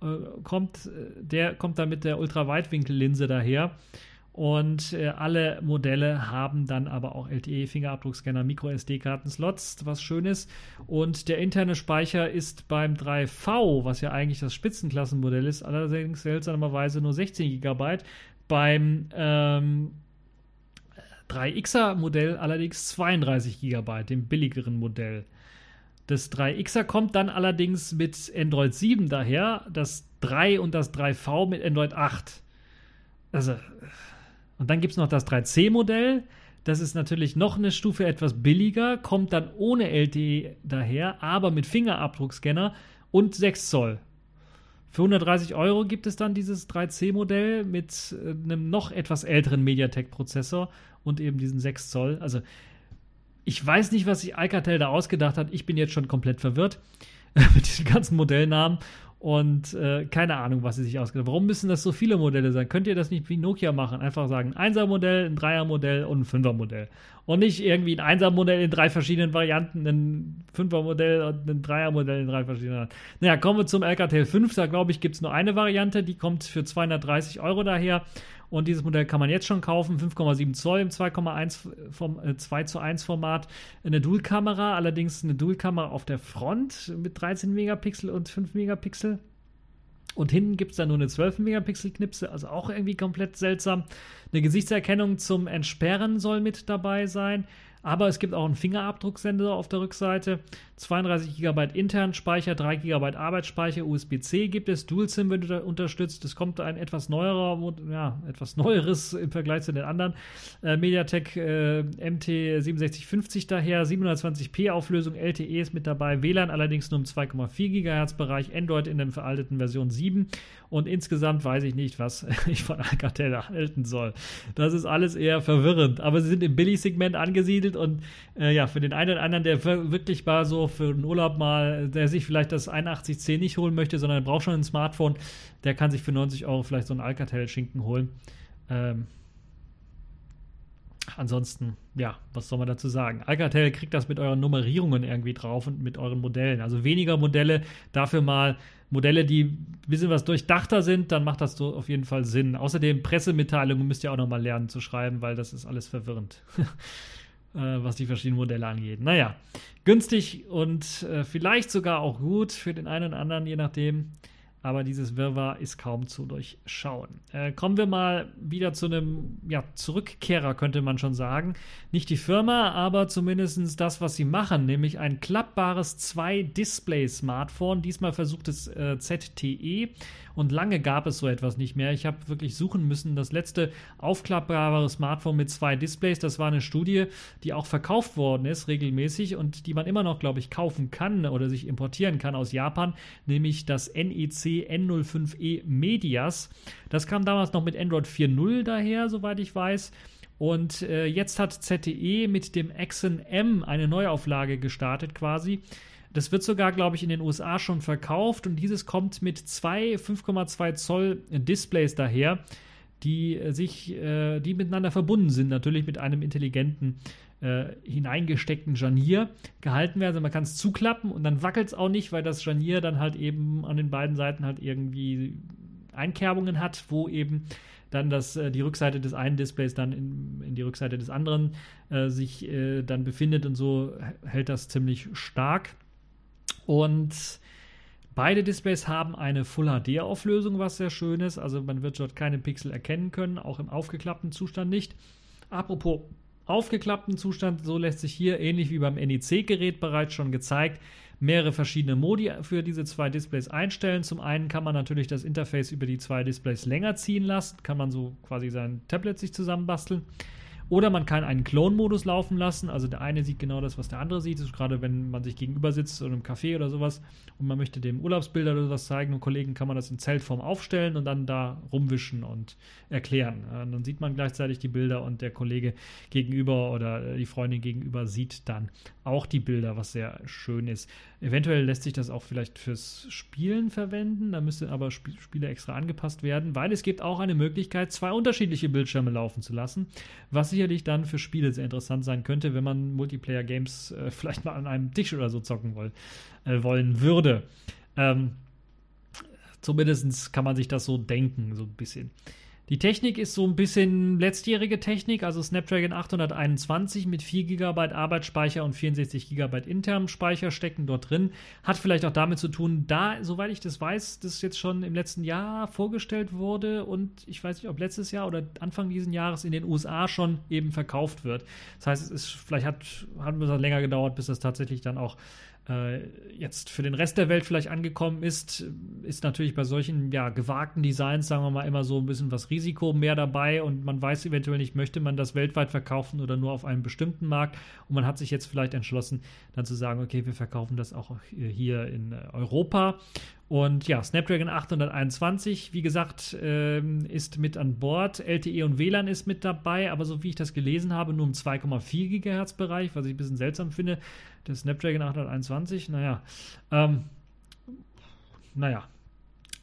Speaker 1: Äh, kommt, äh, der kommt dann mit der Ultraweitwinkellinse daher. Und äh, alle Modelle haben dann aber auch LTE, Fingerabdruckscanner, Micro-SD-Karten-Slots, was schön ist. Und der interne Speicher ist beim 3V, was ja eigentlich das Spitzenklassenmodell ist, allerdings seltsamerweise nur 16 GB. Beim ähm, 3Xer Modell allerdings 32 GB, dem billigeren Modell. Das 3Xer kommt dann allerdings mit Android 7 daher, das 3 und das 3V mit Android 8. Also, und dann gibt es noch das 3C-Modell. Das ist natürlich noch eine Stufe etwas billiger, kommt dann ohne LTE daher, aber mit Fingerabdruckscanner und 6 Zoll. Für 130 Euro gibt es dann dieses 3C-Modell mit äh, einem noch etwas älteren MediaTek-Prozessor und eben diesen 6 Zoll. Also ich weiß nicht, was sich Alcatel da ausgedacht hat. Ich bin jetzt schon komplett verwirrt *laughs* mit diesen ganzen Modellnamen und äh, keine Ahnung, was sie sich ausgedacht haben. Warum müssen das so viele Modelle sein? Könnt ihr das nicht wie Nokia machen? Einfach sagen, ein 1er-Modell, ein 3er-Modell und ein 5er-Modell. Und nicht irgendwie ein 1er-Modell in drei verschiedenen Varianten, ein 5er-Modell und ein 3er-Modell in drei verschiedenen Varianten. Naja, kommen wir zum Alcatel 5. Da glaube ich, gibt es nur eine Variante. Die kommt für 230 Euro daher. Und dieses Modell kann man jetzt schon kaufen. 5,7 Zoll im 2,1 vom, äh, 2 zu 1 Format. Eine Dual-Kamera, allerdings eine Dual-Kamera auf der Front mit 13 Megapixel und 5 Megapixel. Und hinten gibt es dann nur eine 12 Megapixel Knipse, also auch irgendwie komplett seltsam. Eine Gesichtserkennung zum Entsperren soll mit dabei sein. Aber es gibt auch einen Fingerabdrucksensor auf der Rückseite. 32 GB internen Speicher, 3 GB Arbeitsspeicher, USB-C gibt es, Dual-SIM wird unterstützt. Es kommt ein etwas neuerer, ja, etwas neueres im Vergleich zu den anderen. Äh, MediaTek äh, MT6750 daher, 720p Auflösung, LTE ist mit dabei, WLAN allerdings nur im 2,4 GHz Bereich, Android in der veralteten Version 7 und insgesamt weiß ich nicht, was *laughs* ich von Alcatel halten soll. Das ist alles eher verwirrend, aber sie sind im Billigsegment angesiedelt und äh, ja, für den einen oder anderen, der wirklich mal so für einen Urlaub mal, der sich vielleicht das 8110 nicht holen möchte, sondern braucht schon ein Smartphone, der kann sich für 90 Euro vielleicht so einen Alcatel-Schinken holen. Ähm, ansonsten, ja, was soll man dazu sagen? Alcatel kriegt das mit euren Nummerierungen irgendwie drauf und mit euren Modellen. Also weniger Modelle, dafür mal Modelle, die ein bisschen was durchdachter sind, dann macht das so auf jeden Fall Sinn. Außerdem Pressemitteilungen müsst ihr auch nochmal lernen zu schreiben, weil das ist alles verwirrend. *laughs* Äh, was die verschiedenen Modelle angeht. Naja, günstig und äh, vielleicht sogar auch gut für den einen oder anderen, je nachdem. Aber dieses Wirrwarr ist kaum zu durchschauen. Äh, kommen wir mal wieder zu einem ja, Zurückkehrer, könnte man schon sagen. Nicht die Firma, aber zumindest das, was sie machen, nämlich ein klappbares 2-Display-Smartphone. Diesmal versucht es äh, ZTE und lange gab es so etwas nicht mehr. Ich habe wirklich suchen müssen. Das letzte aufklappbare Smartphone mit zwei Displays, das war eine Studie, die auch verkauft worden ist regelmäßig und die man immer noch, glaube ich, kaufen kann oder sich importieren kann aus Japan, nämlich das NEC N05E Medias. Das kam damals noch mit Android 4.0 daher, soweit ich weiß. Und äh, jetzt hat ZTE mit dem Exen M eine Neuauflage gestartet quasi. Das wird sogar, glaube ich, in den USA schon verkauft und dieses kommt mit zwei 5,2 Zoll Displays daher, die äh, sich, äh, die miteinander verbunden sind, natürlich mit einem intelligenten äh, hineingesteckten Scharnier gehalten werden. Also man kann es zuklappen und dann wackelt es auch nicht, weil das Scharnier dann halt eben an den beiden Seiten halt irgendwie Einkerbungen hat, wo eben dann das, äh, die Rückseite des einen Displays dann in, in die Rückseite des anderen äh, sich äh, dann befindet und so hält das ziemlich stark. Und beide Displays haben eine Full HD-Auflösung, was sehr schön ist. Also man wird dort keine Pixel erkennen können, auch im aufgeklappten Zustand nicht. Apropos aufgeklappten Zustand, so lässt sich hier ähnlich wie beim NEC-Gerät bereits schon gezeigt, mehrere verschiedene Modi für diese zwei Displays einstellen. Zum einen kann man natürlich das Interface über die zwei Displays länger ziehen lassen, kann man so quasi sein Tablet sich zusammenbasteln. Oder man kann einen Clone-Modus laufen lassen. Also der eine sieht genau das, was der andere sieht. gerade wenn man sich gegenüber sitzt oder im Café oder sowas und man möchte dem Urlaubsbilder oder sowas zeigen und Kollegen, kann man das in Zeltform aufstellen und dann da rumwischen und erklären. Und dann sieht man gleichzeitig die Bilder und der Kollege gegenüber oder die Freundin gegenüber sieht dann auch die Bilder, was sehr schön ist. Eventuell lässt sich das auch vielleicht fürs Spielen verwenden. Da müsste aber Sp Spiele extra angepasst werden, weil es gibt auch eine Möglichkeit, zwei unterschiedliche Bildschirme laufen zu lassen, was sicherlich dann für Spiele sehr interessant sein könnte, wenn man Multiplayer-Games äh, *laughs* vielleicht mal an einem Tisch oder so zocken woll äh, wollen würde. Ähm, zumindest kann man sich das so denken, so ein bisschen. Die Technik ist so ein bisschen letztjährige Technik, also Snapdragon 821 mit 4 GB Arbeitsspeicher und 64 GB internem Speicher stecken dort drin. Hat vielleicht auch damit zu tun, da, soweit ich das weiß, das jetzt schon im letzten Jahr vorgestellt wurde und ich weiß nicht, ob letztes Jahr oder Anfang dieses Jahres in den USA schon eben verkauft wird. Das heißt, es ist, vielleicht hat, hat es länger gedauert, bis das tatsächlich dann auch jetzt für den Rest der Welt vielleicht angekommen ist, ist natürlich bei solchen ja, gewagten Designs, sagen wir mal, immer so ein bisschen was Risiko mehr dabei und man weiß eventuell nicht, möchte man das weltweit verkaufen oder nur auf einem bestimmten Markt und man hat sich jetzt vielleicht entschlossen, dann zu sagen, okay, wir verkaufen das auch hier in Europa Und ja, Snapdragon 821, wie gesagt, ähm, ist mit an Bord. LTE und WLAN ist mit dabei, aber so wie ich das gelesen habe, nur im 2,4 GHz Bereich, was ich ein bisschen seltsam finde. Der Snapdragon 821, naja. Ähm, naja,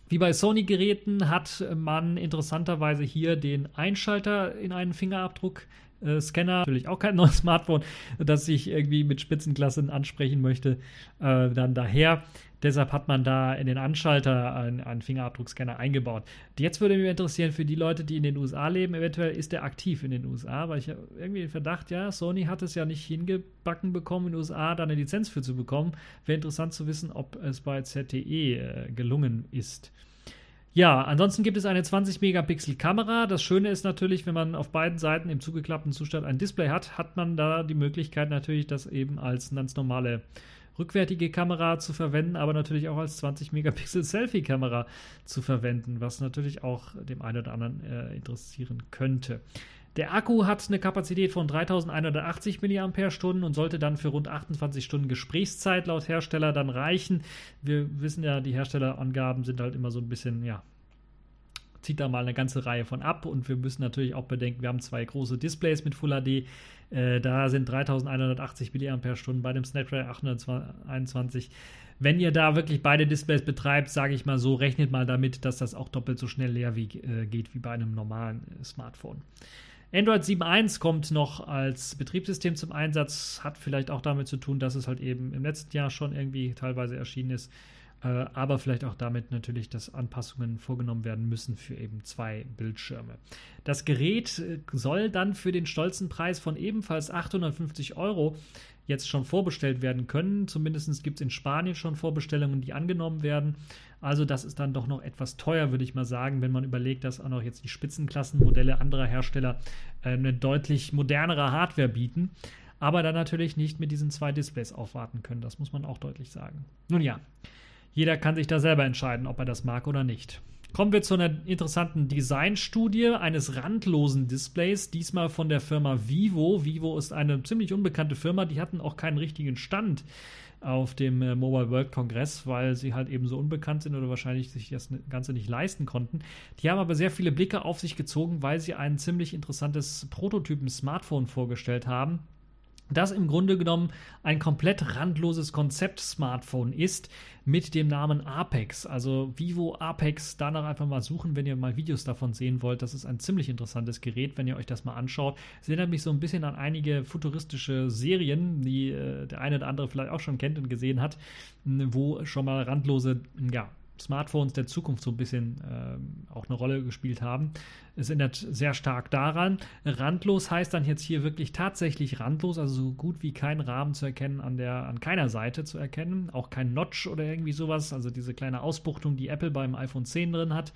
Speaker 1: wie bei Sony-Geräten hat man interessanterweise hier den Einschalter in einen Fingerabdruck äh, Scanner, natürlich auch kein neues *laughs* Smartphone, das ich irgendwie mit Spitzenklassen ansprechen möchte, äh, dann daher. Deshalb hat man da in den Anschalter einen, einen Fingerabdruckscanner eingebaut. Jetzt würde mich interessieren, für die Leute, die in den USA leben, eventuell ist der aktiv in den USA, weil ich irgendwie den Verdacht, ja, Sony hat es ja nicht hingebacken bekommen, in den USA da eine Lizenz für zu bekommen. Wäre interessant zu wissen, ob es bei ZTE äh, gelungen ist. Ja, ansonsten gibt es eine 20 Megapixel Kamera. Das Schöne ist natürlich, wenn man auf beiden Seiten im zugeklappten Zustand ein Display hat, hat man da die Möglichkeit natürlich, das eben als ganz normale rückwärtige Kamera zu verwenden, aber natürlich auch als 20 Megapixel Selfie-Kamera zu verwenden, was natürlich auch dem einen oder anderen äh, interessieren könnte. Der Akku hat eine Kapazität von 3180 mAh und sollte dann für rund 28 Stunden Gesprächszeit laut Hersteller dann reichen. Wir wissen ja, die Herstellerangaben sind halt immer so ein bisschen, ja, zieht da mal eine ganze Reihe von ab und wir müssen natürlich auch bedenken, wir haben zwei große Displays mit Full HD. Äh, da sind 3180 mAh bei dem Snapdragon 821. Wenn ihr da wirklich beide Displays betreibt, sage ich mal so, rechnet mal damit, dass das auch doppelt so schnell leer wie, äh, geht wie bei einem normalen äh, Smartphone. Android 7.1 kommt noch als Betriebssystem zum Einsatz, hat vielleicht auch damit zu tun, dass es halt eben im letzten Jahr schon irgendwie teilweise erschienen ist, äh, aber vielleicht auch damit natürlich, dass Anpassungen vorgenommen werden müssen für eben zwei Bildschirme. Das Gerät äh, soll dann für den stolzen Preis von ebenfalls 850 Euro jetzt schon vorbestellt werden können. Zumindest gibt es in Spanien schon Vorbestellungen, die angenommen werden. Also das ist dann doch noch etwas teuer, würde ich mal sagen, wenn man überlegt, dass auch noch jetzt die Spitzenklassenmodelle anderer Hersteller äh, eine deutlich modernere Hardware bieten. Aber dann natürlich nicht mit diesen zwei Displays aufwarten können. Das muss man auch deutlich sagen. Nun ja, jeder kann sich da selber entscheiden, ob er das mag oder nicht. Kommen wir zu einer interessanten Designstudie eines randlosen Displays, diesmal von der Firma Vivo. Vivo ist eine ziemlich unbekannte Firma, die hatten auch keinen richtigen Stand auf dem äh, Mobile World Kongress, weil sie halt eben so unbekannt sind oder wahrscheinlich sich das Ganze nicht leisten konnten. Die haben aber sehr viele Blicke auf sich gezogen, weil sie ein ziemlich interessantes Prototypen-Smartphone vorgestellt haben, das im Grunde genommen ein komplett randloses Konzept-Smartphone ist mit dem Namen Apex. Also Vivo Apex, danach einfach mal suchen, wenn ihr mal Videos davon sehen wollt. Das ist ein ziemlich interessantes Gerät, wenn ihr euch das mal anschaut. Es erinnert mich so ein bisschen an einige futuristische Serien, die äh, der eine oder andere vielleicht auch schon kennt und gesehen hat, wo schon mal randlose ja, Smartphones der Zukunft so ein bisschen äh, auch eine Rolle gespielt haben. Es erinnert sehr stark daran. Randlos heißt dann jetzt hier wirklich tatsächlich randlos, also so gut wie kein Rahmen zu erkennen an, der, an keiner Seite zu erkennen, auch kein Notch oder irgendwie sowas, also diese kleine Ausbuchtung, die Apple beim iPhone 10 drin hat.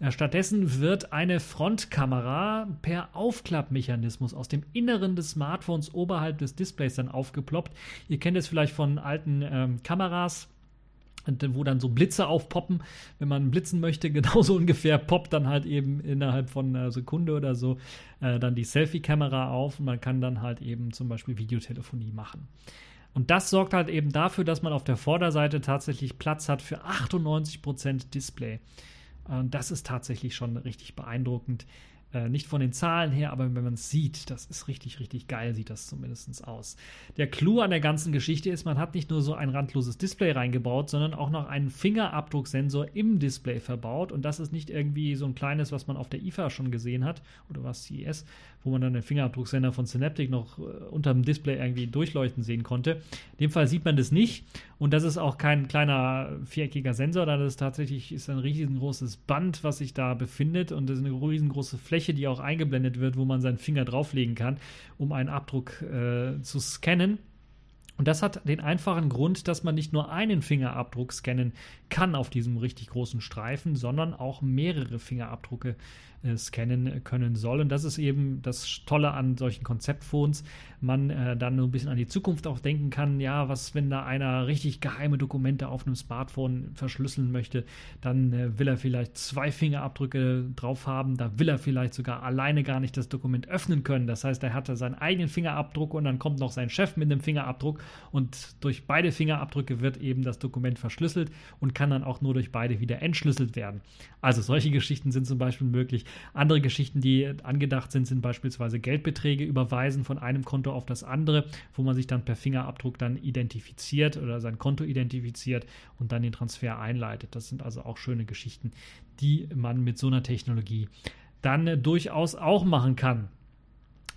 Speaker 1: Äh, stattdessen wird eine Frontkamera per Aufklappmechanismus aus dem Inneren des Smartphones oberhalb des Displays dann aufgeploppt. Ihr kennt es vielleicht von alten ähm, Kameras wo dann so Blitze aufpoppen, wenn man blitzen möchte, *laughs* genauso ungefähr poppt dann halt eben innerhalb von einer Sekunde oder so äh, dann die Selfie-Kamera auf und man kann dann halt eben zum Beispiel Videotelefonie machen. Und das sorgt halt eben dafür, dass man auf der Vorderseite tatsächlich Platz hat für 98% Display. Und das ist tatsächlich schon richtig beeindruckend. Äh, nicht von den Zahlen her, aber wenn man es sieht, das ist richtig, richtig geil, sieht das zumindest aus. Der Clou an der ganzen Geschichte ist, man hat nicht nur so ein randloses Display reingebaut, sondern auch noch einen Fingerabdrucksensor im Display verbaut. Und das ist nicht irgendwie so ein kleines, was man auf der IFA schon gesehen hat oder was CES, wo man dann den Fingerabdrucksensor von Synaptic noch äh, unter dem Display irgendwie durchleuchten sehen konnte. In dem Fall sieht man das nicht. Und das ist auch kein kleiner viereckiger Sensor, da das tatsächlich ist ein riesengroßes Band, was sich da befindet. Und das ist eine riesengroße Fläche, die auch eingeblendet wird, wo man seinen Finger drauflegen kann, um einen Abdruck äh, zu scannen. Und das hat den einfachen Grund, dass man nicht nur einen Fingerabdruck scannen kann auf diesem richtig großen Streifen, sondern auch mehrere Fingerabdrücke äh, scannen können soll. Und das ist eben das Tolle an solchen Konzeptphones. Man äh, dann nur ein bisschen an die Zukunft auch denken kann, ja, was, wenn da einer richtig geheime Dokumente auf einem Smartphone verschlüsseln möchte, dann äh, will er vielleicht zwei Fingerabdrücke drauf haben, da will er vielleicht sogar alleine gar nicht das Dokument öffnen können. Das heißt, er hatte seinen eigenen Fingerabdruck und dann kommt noch sein Chef mit einem Fingerabdruck und durch beide Fingerabdrücke wird eben das Dokument verschlüsselt und kann dann auch nur durch beide wieder entschlüsselt werden. Also solche Geschichten sind zum Beispiel möglich. Andere Geschichten, die angedacht sind, sind beispielsweise Geldbeträge überweisen von einem Konto auf das andere, wo man sich dann per Fingerabdruck dann identifiziert oder sein Konto identifiziert und dann den Transfer einleitet. Das sind also auch schöne Geschichten, die man mit so einer Technologie dann durchaus auch machen kann.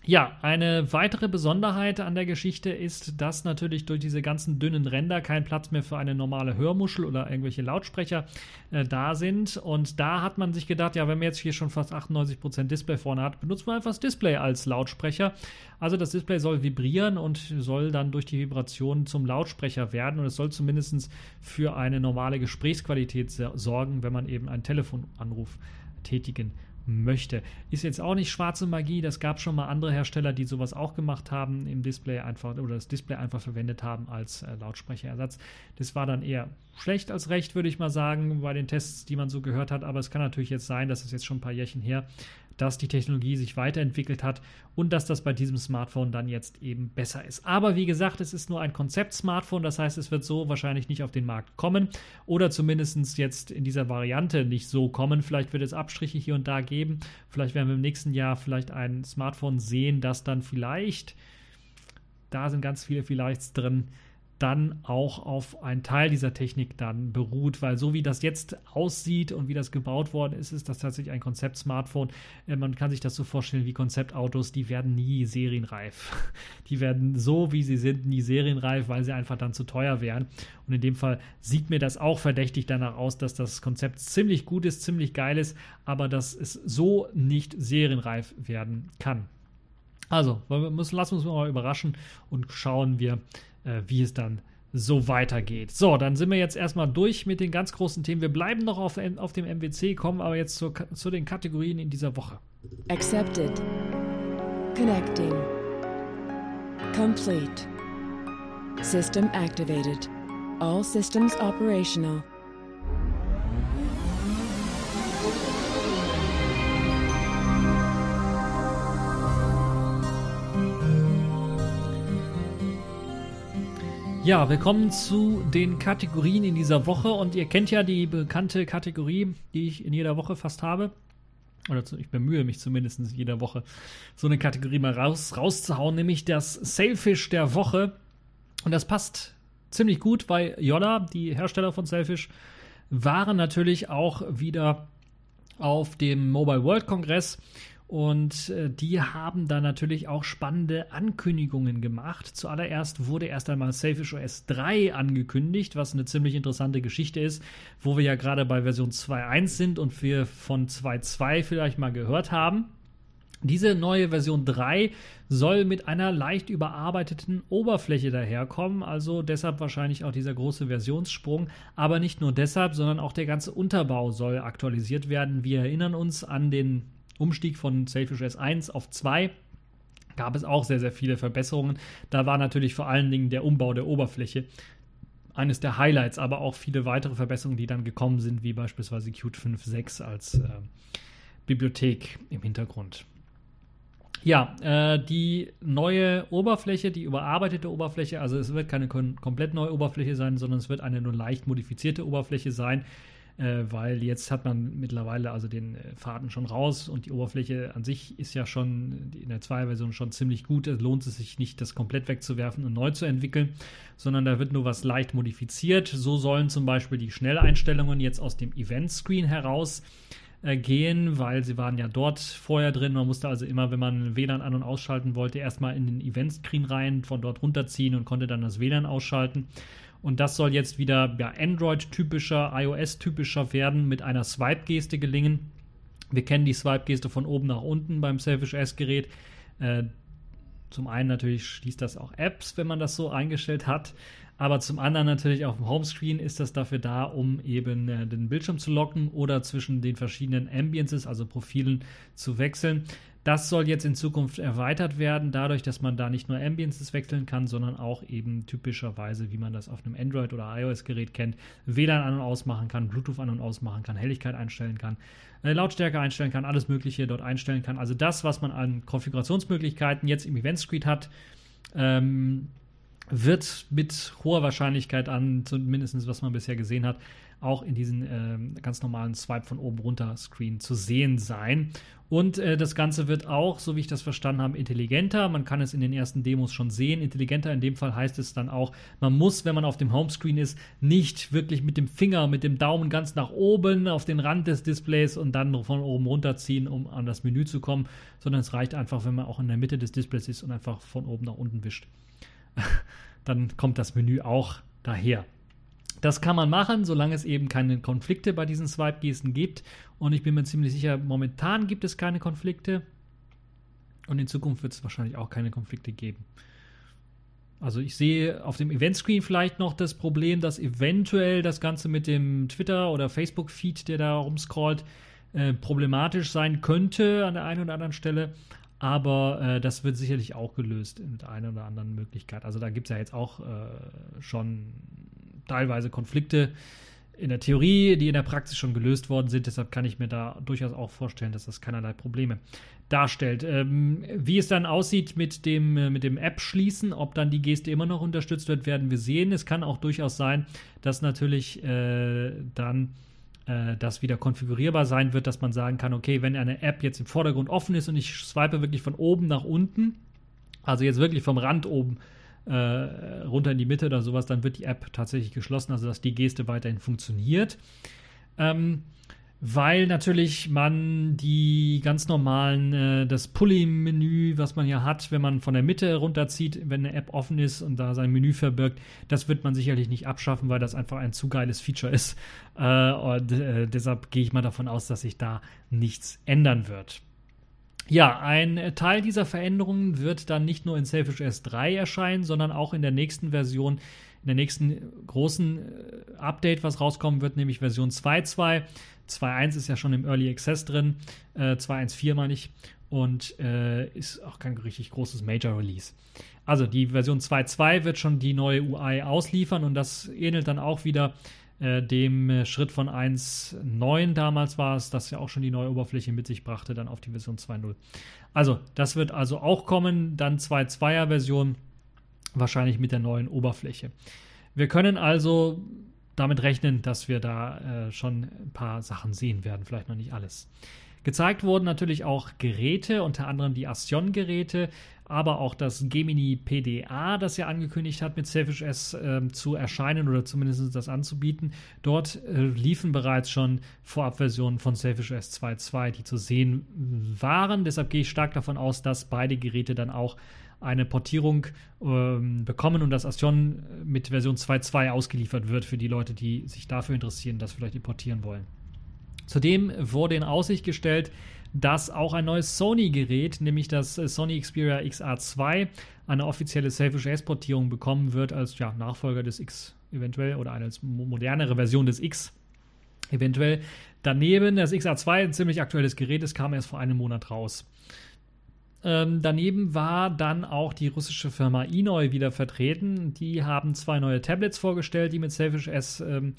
Speaker 1: Ja, eine weitere Besonderheit an der Geschichte ist, dass natürlich durch diese ganzen dünnen Ränder kein Platz mehr für eine normale Hörmuschel oder irgendwelche Lautsprecher äh, da sind. Und da hat man sich gedacht, ja, wenn man jetzt hier schon fast 98% Display vorne hat, benutzt man einfach das Display als Lautsprecher. Also das Display soll vibrieren und soll dann durch die Vibration zum Lautsprecher werden. Und es soll zumindest für eine normale Gesprächsqualität sorgen, wenn man eben einen Telefonanruf tätigen möchte. Ist jetzt auch nicht schwarze Magie, das gab schon mal andere Hersteller, die sowas auch gemacht haben, im Display einfach oder das Display einfach verwendet haben als äh, Lautsprecherersatz. Das war dann eher schlecht als recht, würde ich mal sagen, bei den Tests, die man so gehört hat. Aber es kann natürlich jetzt sein, dass es jetzt schon ein paar Jährchen her dass die Technologie sich weiterentwickelt hat und dass das bei diesem Smartphone dann jetzt eben besser ist. Aber wie gesagt, es ist nur ein Konzept-Smartphone, das heißt, es wird so wahrscheinlich nicht auf den Markt kommen oder zumindest jetzt in dieser Variante nicht so kommen. Vielleicht wird es Abstriche hier und da geben. Vielleicht werden wir im nächsten Jahr vielleicht ein Smartphone sehen, das dann vielleicht, da sind ganz viele Vielleichts drin, dann auch auf einen Teil dieser Technik dann beruht, weil so wie das jetzt aussieht und wie das gebaut worden ist, ist das tatsächlich ein Konzept-Smartphone. Äh, man kann sich das so vorstellen wie Konzeptautos, die werden nie serienreif. *laughs* Die werden so, wie sie sind, nie serienreif, weil sie einfach dann zu teuer wären. Und in dem Fall sieht mir das auch verdächtig danach aus, dass das Konzept ziemlich gut ist, ziemlich geil ist, aber dass es so nicht serienreif werden kann. Also, wir müssen, lassen uns mal überraschen und schauen wir, äh, wie es dann so weitergeht. So, dann sind wir jetzt erstmal durch mit den ganz großen Themen. Wir bleiben noch auf, auf dem MWC, kommen aber jetzt zu, zu den Kategorien in dieser Woche. Accepted. Connecting. Complete. System activated. All systems operational. Ja, willkommen zu den Kategorien in dieser Woche und ihr kennt ja die bekannte Kategorie, die ich in jeder Woche fast habe. Oder ich bemühe mich zumindest in jeder Woche, so eine Kategorie mal raus, rauszuhauen, nämlich das Sailfish der Woche. Und das passt ziemlich gut, weil Yoda, die Hersteller von Sailfish, waren natürlich auch wieder auf dem Mobile World Kongress und äh, die haben da natürlich auch spannende Ankündigungen gemacht. Zuallererst wurde erst einmal Safish OS 3 angekündigt, was eine ziemlich interessante Geschichte ist, wo wir ja gerade bei Version 2.1 sind und wir von 2.2 vielleicht mal gehört haben. Diese neue Version 3 soll mit einer leicht überarbeiteten Oberfläche daherkommen, also deshalb wahrscheinlich auch dieser große Versionssprung, aber nicht nur deshalb, sondern auch der ganze Unterbau soll aktualisiert werden. Wir erinnern uns an den Umstieg von Sailfish S1 auf 2 gab es auch sehr, sehr viele Verbesserungen. Da war natürlich vor allen Dingen der Umbau der Oberfläche eines der Highlights, aber auch viele weitere Verbesserungen, die dann gekommen sind, wie beispielsweise Qt 5.6 als äh, Bibliothek im Hintergrund. Ja, äh, die neue Oberfläche, die überarbeitete Oberfläche, also es wird keine komplett neue Oberfläche sein, sondern es wird eine nur leicht modifizierte Oberfläche sein, äh, weil jetzt hat man mittlerweile also den äh, Faden schon raus und die Oberfläche an sich ist ja schon in der 2-Version schon ziemlich gut. Es lohnt es sich nicht, das komplett wegzuwerfen und neu zu entwickeln, sondern da wird nur was leicht modifiziert. So sollen zum Beispiel die Schnelleinstellungen jetzt aus dem Event-Screen heraus äh, gehen, weil sie waren ja dort vorher drin. Man musste also immer, wenn man WLAN an- und ausschalten wollte, erstmal in den Event-Screen rein, von dort runterziehen und konnte dann das WLAN ausschalten. Und das soll jetzt wieder ja, Android-typischer, iOS-typischer werden, mit einer Swipe-Geste gelingen. Wir kennen die Swipe-Geste von oben nach unten beim Selfish S-Gerät. Äh, zum einen natürlich schließt das auch Apps, wenn man das so eingestellt hat. Aber zum anderen natürlich auf dem Homescreen ist das dafür da, um eben äh, den Bildschirm zu locken oder zwischen den verschiedenen Ambiences, also Profilen, zu wechseln. Das soll jetzt in Zukunft erweitert werden, dadurch, dass man da nicht nur Ambiences wechseln kann, sondern auch eben typischerweise, wie man das auf einem Android- oder iOS-Gerät kennt, WLAN an- und ausmachen kann, Bluetooth an- und ausmachen kann, Helligkeit einstellen kann, äh, Lautstärke einstellen kann, alles Mögliche dort einstellen kann. Also das, was man an Konfigurationsmöglichkeiten jetzt im Event Suite hat, ähm, wird mit hoher Wahrscheinlichkeit an, zumindest was man bisher gesehen hat, auch in diesen äh, ganz normalen Swipe von oben runter Screen zu sehen sein. Und äh, das Ganze wird auch, so wie ich das verstanden habe, intelligenter. Man kann es in den ersten Demos schon sehen. Intelligenter in dem Fall heißt es dann auch, man muss, wenn man auf dem Homescreen ist, nicht wirklich mit dem Finger, mit dem Daumen ganz nach oben auf den Rand des Displays und dann von oben runterziehen, um an das Menü zu kommen, sondern es reicht einfach, wenn man auch in der Mitte des Displays ist und einfach von oben nach unten wischt. *laughs* dann kommt das Menü auch daher. Das kann man machen, solange es eben keine Konflikte bei diesen Swipe-Gesten gibt. Und ich bin mir ziemlich sicher, momentan gibt es keine Konflikte. Und in Zukunft wird es wahrscheinlich auch keine Konflikte geben. Also ich sehe auf dem Event-Screen vielleicht noch das Problem, dass eventuell das Ganze mit dem Twitter- oder Facebook-Feed, der da rumscrollt, äh, problematisch sein könnte an der einen oder anderen Stelle. Aber äh, das wird sicherlich auch gelöst mit einer oder anderen Möglichkeit. Also da gibt es ja jetzt auch äh, schon teilweise Konflikte in der Theorie, die in der Praxis schon gelöst worden sind. Deshalb kann ich mir da durchaus auch vorstellen, dass das keinerlei Probleme darstellt. Ähm, wie es dann aussieht mit dem, äh, mit dem App-Schließen, ob dann die Geste immer noch unterstützt wird, werden wir sehen. Es kann auch durchaus sein, dass natürlich äh, dann äh, das wieder konfigurierbar sein wird, dass man sagen kann, okay, wenn eine App jetzt im Vordergrund offen ist und ich swipe wirklich von oben nach unten, also jetzt wirklich vom Rand oben äh, runter in die Mitte oder sowas, dann wird die App tatsächlich geschlossen, also dass die Geste weiterhin funktioniert. Ähm, weil natürlich man die ganz normalen, äh, das Pulley-Menü, was man ja hat, wenn man von der Mitte runterzieht, wenn eine App offen ist und da sein Menü verbirgt, das wird man sicherlich nicht abschaffen, weil das einfach ein zu geiles Feature ist. Äh, und äh, deshalb gehe ich mal davon aus, dass sich da nichts ändern wird. Ja, ein Teil dieser Veränderungen wird dann nicht nur in Selfish S3 erscheinen, sondern auch in der nächsten Version, in der nächsten großen äh, Update, was rauskommen wird, nämlich Version 2.2. 2.1 ist ja schon im Early Access drin, äh, 2.1.4 meine ich, und äh, ist auch kein richtig großes Major Release. Also die Version 2.2 wird schon die neue UI ausliefern und das ähnelt dann auch wieder äh, dem äh, Schritt von 1.9 damals war es, das ja auch schon die neue Oberfläche mit sich brachte, dann auf die Version 2.0. Also, das wird also auch kommen, dann 2.2er Version, wahrscheinlich mit der neuen Oberfläche. Wir können also damit rechnen, dass wir da äh, schon ein paar Sachen sehen werden, vielleicht noch nicht alles. Gezeigt wurden natürlich auch Geräte, unter anderem die Astion-Geräte, aber auch das Gemini PDA, das ja angekündigt hat, mit Selfish S äh, zu erscheinen oder zumindest das anzubieten. Dort äh, liefen bereits schon Vorabversionen von Selfish S 2.2, die zu sehen waren. Deshalb gehe ich stark davon aus, dass beide Geräte dann auch eine Portierung ähm, bekommen und das Astion mit Version 2.2 ausgeliefert wird für die Leute, die sich dafür interessieren, das vielleicht importieren wollen. Zudem wurde in Aussicht gestellt, dass auch ein neues Sony-Gerät, nämlich das äh, Sony Xperia XR2, eine offizielle Selfish-S-Portierung bekommen wird als ja, Nachfolger des X eventuell oder eine modernere Version des X eventuell. Daneben das XR2, ein ziemlich aktuelles Gerät, es kam erst vor einem Monat raus. Ähm, daneben war dann auch die russische Firma Inoi wieder vertreten. Die haben zwei neue Tablets vorgestellt, die mit Selfish S ähm,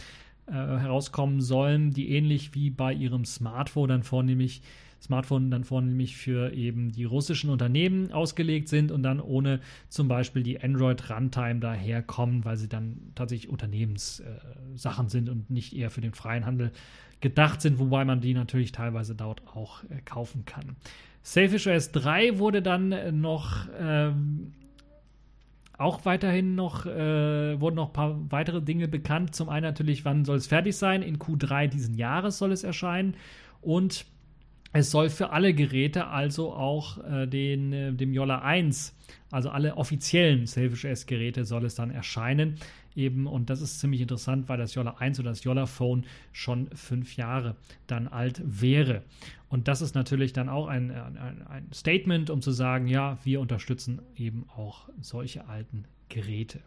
Speaker 1: äh, herauskommen sollen, die ähnlich wie bei ihrem Smartphone dann vornehmlich Smartphone dann vornehmlich für eben die russischen Unternehmen ausgelegt sind und dann ohne zum Beispiel die Android Runtime daherkommen, weil sie dann tatsächlich Unternehmenssachen äh, sind und nicht eher für den freien Handel gedacht sind, wobei man die natürlich teilweise dort auch äh, kaufen kann. Selfish OS 3 wurde dann noch ähm, auch weiterhin noch, äh, wurden noch ein paar weitere Dinge bekannt. Zum einen natürlich, wann soll es fertig sein? In Q3 diesen Jahres soll es erscheinen. Und es soll für alle Geräte, also auch äh, den, äh, dem Yolla 1, also alle offiziellen Selfish S-Geräte, soll es dann erscheinen. Eben, und das ist ziemlich interessant, weil das Yolla 1 oder das Yolla Phone schon fünf Jahre dann alt wäre. Und das ist natürlich dann auch ein, ein, ein Statement, um zu sagen, ja, wir unterstützen eben auch solche alten Geräte.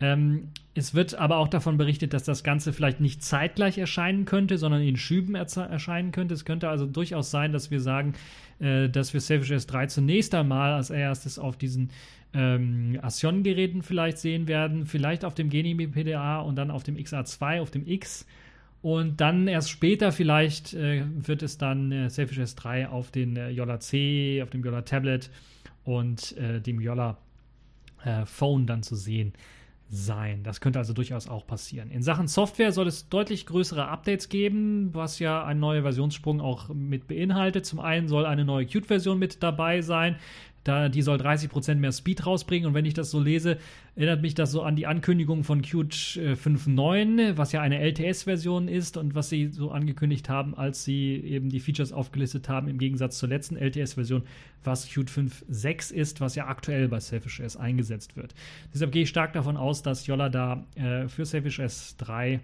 Speaker 1: Ähm, es wird aber auch davon berichtet, dass das Ganze vielleicht nicht zeitgleich erscheinen könnte, sondern in Schüben erscheinen könnte. Es könnte also durchaus sein, dass wir sagen, äh, dass wir Selfish S3 zunächst einmal als erstes auf diesen ähm, Assion-Geräten vielleicht sehen werden, vielleicht auf dem Genimi PDA und dann auf dem XA2, auf dem X. Und dann erst später vielleicht äh, wird es dann äh, Selfish S3 auf den äh, Yola C, auf dem Yola Tablet und äh, dem Yola äh, Phone dann zu sehen sein. Das könnte also durchaus auch passieren. In Sachen Software soll es deutlich größere Updates geben, was ja ein neuer Versionssprung auch mit beinhaltet. Zum einen soll eine neue Qt-Version mit dabei sein. Da, die soll 30% mehr Speed rausbringen. Und wenn ich das so lese, erinnert mich das so an die Ankündigung von Qt 5.9, was ja eine LTS-Version ist und was sie so angekündigt haben, als sie eben die Features aufgelistet haben, im Gegensatz zur letzten LTS-Version, was Qt 5.6 ist, was ja aktuell bei Selfish OS eingesetzt wird. Deshalb gehe ich stark davon aus, dass Yolla da äh, für Selfish OS 3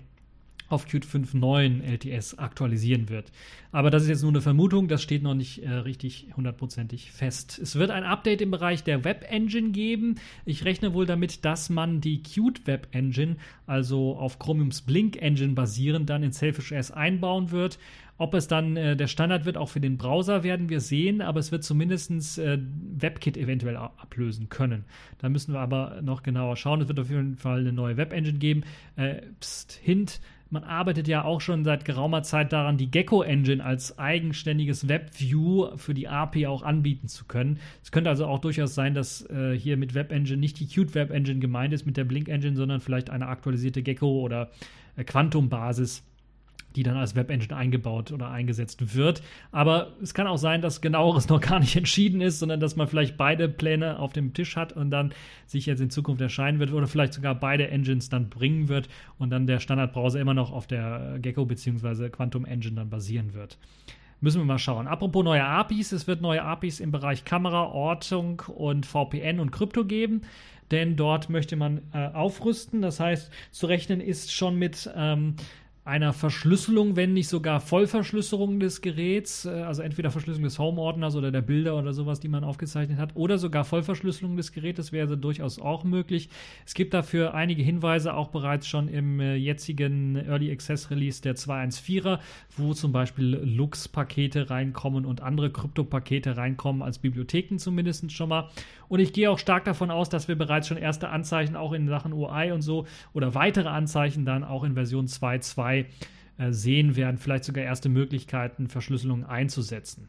Speaker 1: auf Qt 5.9 LTS aktualisieren wird. Aber das ist jetzt nur eine Vermutung, das steht noch nicht äh, richtig hundertprozentig fest. Es wird ein Update im Bereich der Web Engine geben. Ich rechne wohl damit, dass man die Qt Web Engine, also auf Chromiums Blink Engine basierend, dann in Selfish OS einbauen wird. Ob es dann äh, der Standard wird, auch für den Browser, werden wir sehen, aber es wird zumindest äh, WebKit eventuell ablösen können. Da müssen wir aber noch genauer schauen. Es wird auf jeden Fall eine neue Web Engine geben. Äh, pst, Hint, man arbeitet ja auch schon seit geraumer Zeit daran, die Gecko Engine als eigenständiges WebView für die API auch anbieten zu können. Es könnte also auch durchaus sein, dass äh, hier mit Web Engine nicht die Qt Web Engine gemeint ist mit der Blink Engine, sondern vielleicht eine aktualisierte Gecko oder äh, Quantum Basis die dann als Web-Engine eingebaut oder eingesetzt wird. Aber es kann auch sein, dass genaueres *laughs* noch gar nicht entschieden ist, sondern dass man vielleicht beide Pläne auf dem Tisch hat und dann sich jetzt in Zukunft erscheinen wird oder vielleicht sogar beide Engines dann bringen wird und dann der Standardbrowser immer noch auf der Gecko bzw. Quantum Engine dann basieren wird. Müssen wir mal schauen. Apropos neue APIs, es wird neue APIs im Bereich Kamera, Ortung und VPN und Krypto geben denn dort möchte man äh, aufrüsten. Das heißt, zu rechnen ist schon mit ähm, einer Verschlüsselung, wenn nicht sogar Vollverschlüsselung des Geräts, äh, also entweder Verschlüsselung des Home-Ordners oder der Bilder oder sowas, die man aufgezeichnet hat, oder sogar Vollverschlüsselung des Gerätes wäre durchaus auch möglich. Es gibt dafür einige Hinweise auch bereits schon im äh, jetzigen Early Access Release der 214er, wo zum Beispiel Lux-Pakete reinkommen und andere Krypto-Pakete reinkommen, als Bibliotheken zumindest schon mal. Und ich gehe auch stark davon aus, dass wir bereits schon erste Anzeichen auch in Sachen UI und so oder weitere Anzeichen dann auch in Version 2.2 äh, sehen werden, vielleicht sogar erste Möglichkeiten, Verschlüsselung einzusetzen.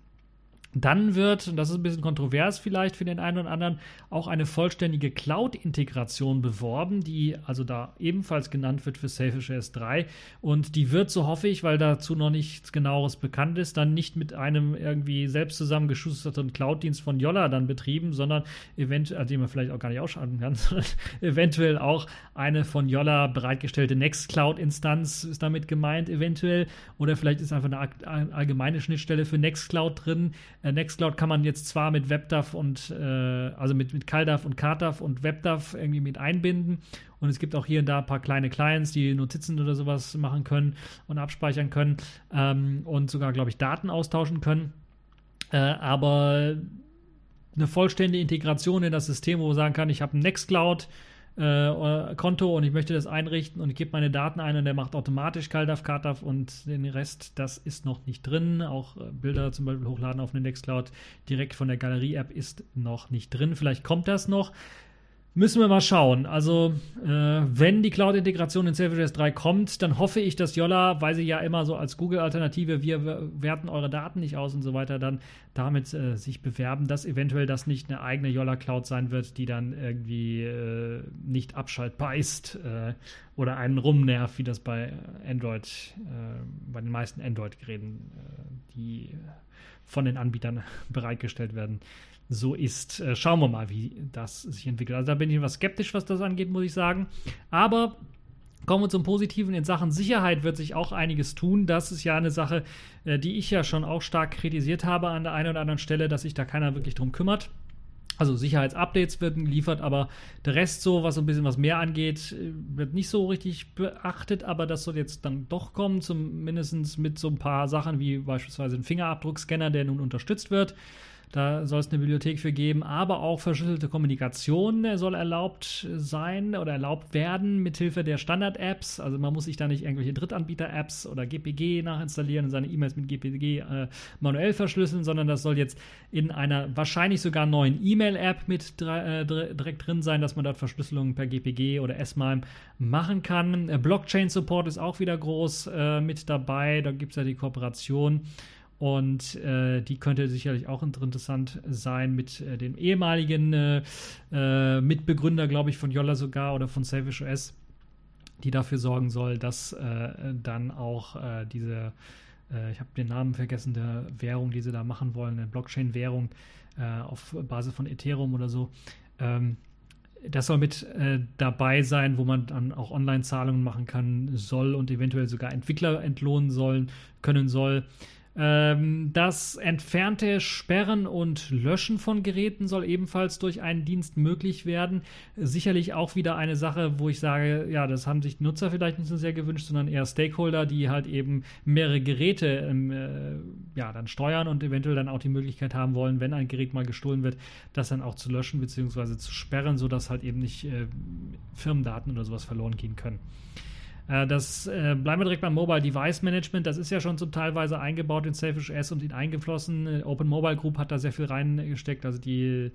Speaker 1: Dann wird, und das ist ein bisschen kontrovers vielleicht für den einen oder anderen, auch eine vollständige Cloud-Integration beworben, die also da ebenfalls genannt wird für Selfish OS 3. Und die wird, so hoffe ich, weil dazu noch nichts genaueres bekannt ist, dann nicht mit einem irgendwie selbst zusammengeschusterten Cloud-Dienst von Yolla dann betrieben, sondern eventuell, den man vielleicht auch gar nicht ausschalten kann, *laughs* sondern eventuell auch eine von Yolla bereitgestellte Nextcloud-Instanz ist damit gemeint, eventuell. Oder vielleicht ist einfach eine allgemeine Schnittstelle für Nextcloud drin Nextcloud kann man jetzt zwar mit WebDAV und, äh, also mit, mit CalDAV und CardDAV und WebDAV irgendwie mit einbinden. Und es gibt auch hier und da ein paar kleine Clients, die Notizen oder sowas machen können und abspeichern können ähm, und sogar, glaube ich, Daten austauschen können. Äh, aber eine vollständige Integration in das System, wo man sagen kann, ich habe ein Nextcloud, äh, Konto und ich möchte das einrichten und ich gebe meine Daten ein und der macht automatisch CalDAV, CardDAV und den Rest, das ist noch nicht drin. Auch äh, Bilder zum Beispiel hochladen auf eine Nextcloud direkt von der Galerie-App ist noch nicht drin. Vielleicht kommt das noch. Müssen wir mal schauen. Also, äh, wenn die Cloud-Integration in Selfish 3 kommt, dann hoffe ich, dass Yolla, weil sie ja immer so als Google-Alternative, wir werten eure Daten nicht aus und so weiter, dann damit äh, sich bewerben, dass eventuell das nicht eine eigene Yolla-Cloud sein wird, die dann irgendwie äh, nicht abschaltbar ist äh, oder einen rumnervt, wie das bei Android, äh, bei den meisten Android-Geräten, äh, die von den Anbietern *laughs* bereitgestellt werden so ist. Äh, schauen wir mal, wie das sich entwickelt. Also da bin ich etwas skeptisch, was das angeht, muss ich sagen. Aber Kommen wir zum Positiven. In Sachen Sicherheit wird sich auch einiges tun. Das ist ja eine Sache, äh, die ich ja schon auch stark kritisiert habe an der einen oder anderen Stelle, dass sich da keiner wirklich drum kümmert. Also Sicherheitsupdates werden geliefert, aber der Rest so, was so ein bisschen was mehr angeht, wird nicht so richtig beachtet, aber das soll jetzt dann doch kommen, zumindest mit so ein paar Sachen wie beispielsweise ein Fingerabdruckscanner, der nun unterstützt wird. Da soll es eine Bibliothek für geben, aber auch verschlüsselte Kommunikation soll erlaubt sein oder erlaubt werden mithilfe der Standard-Apps. Also man muss sich da nicht irgendwelche Drittanbieter-Apps oder GPG nachinstallieren und seine E-Mails mit GPG äh, manuell verschlüsseln, sondern das soll jetzt in einer wahrscheinlich sogar neuen E-Mail-App mit äh, direkt drin sein, dass man dort Verschlüsselungen per GPG oder S-MIME machen kann. Äh, Blockchain-Support ist auch wieder groß äh, mit dabei. Da gibt es ja die Kooperation. Und äh, die könnte sicherlich auch interessant sein mit äh, dem ehemaligen äh, äh Mitbegründer, glaube ich, von Yolla sogar oder von Selfish OS, die dafür sorgen soll, dass äh, dann auch äh, diese, ich habe den Namen vergessen, der Währung, die sie da machen wollen, eine Blockchain-Währung auf Basis von Ethereum oder so, ähm, das soll mit äh, dabei sein, wo man dann auch Online-Zahlungen machen kann, soll und eventuell sogar Entwickler entlohnen sollen, können soll. Ähm, das entfernte Sperren und Löschen von Geräten soll ebenfalls durch einen Dienst möglich werden. Sicherlich auch wieder eine Sache, wo ich sage, ja, das haben sich Nutzer vielleicht nicht so sehr gewünscht, sondern eher Stakeholder, die halt eben mehrere Geräte ähm, äh, ja, dann steuern und eventuell dann auch die Möglichkeit haben wollen, wenn ein Gerät mal gestohlen wird, das dann auch zu löschen bzw. zu sperren, sodass halt eben nicht äh, Firmendaten oder sowas verloren gehen können. Äh, das äh, bleiben wir direkt beim Mobile Device Management. Das ist ja schon zum teilweise eingebaut in Selfish S und in eingeflossen. Äh, Open Mobile Group hat da sehr viel reingesteckt. Also die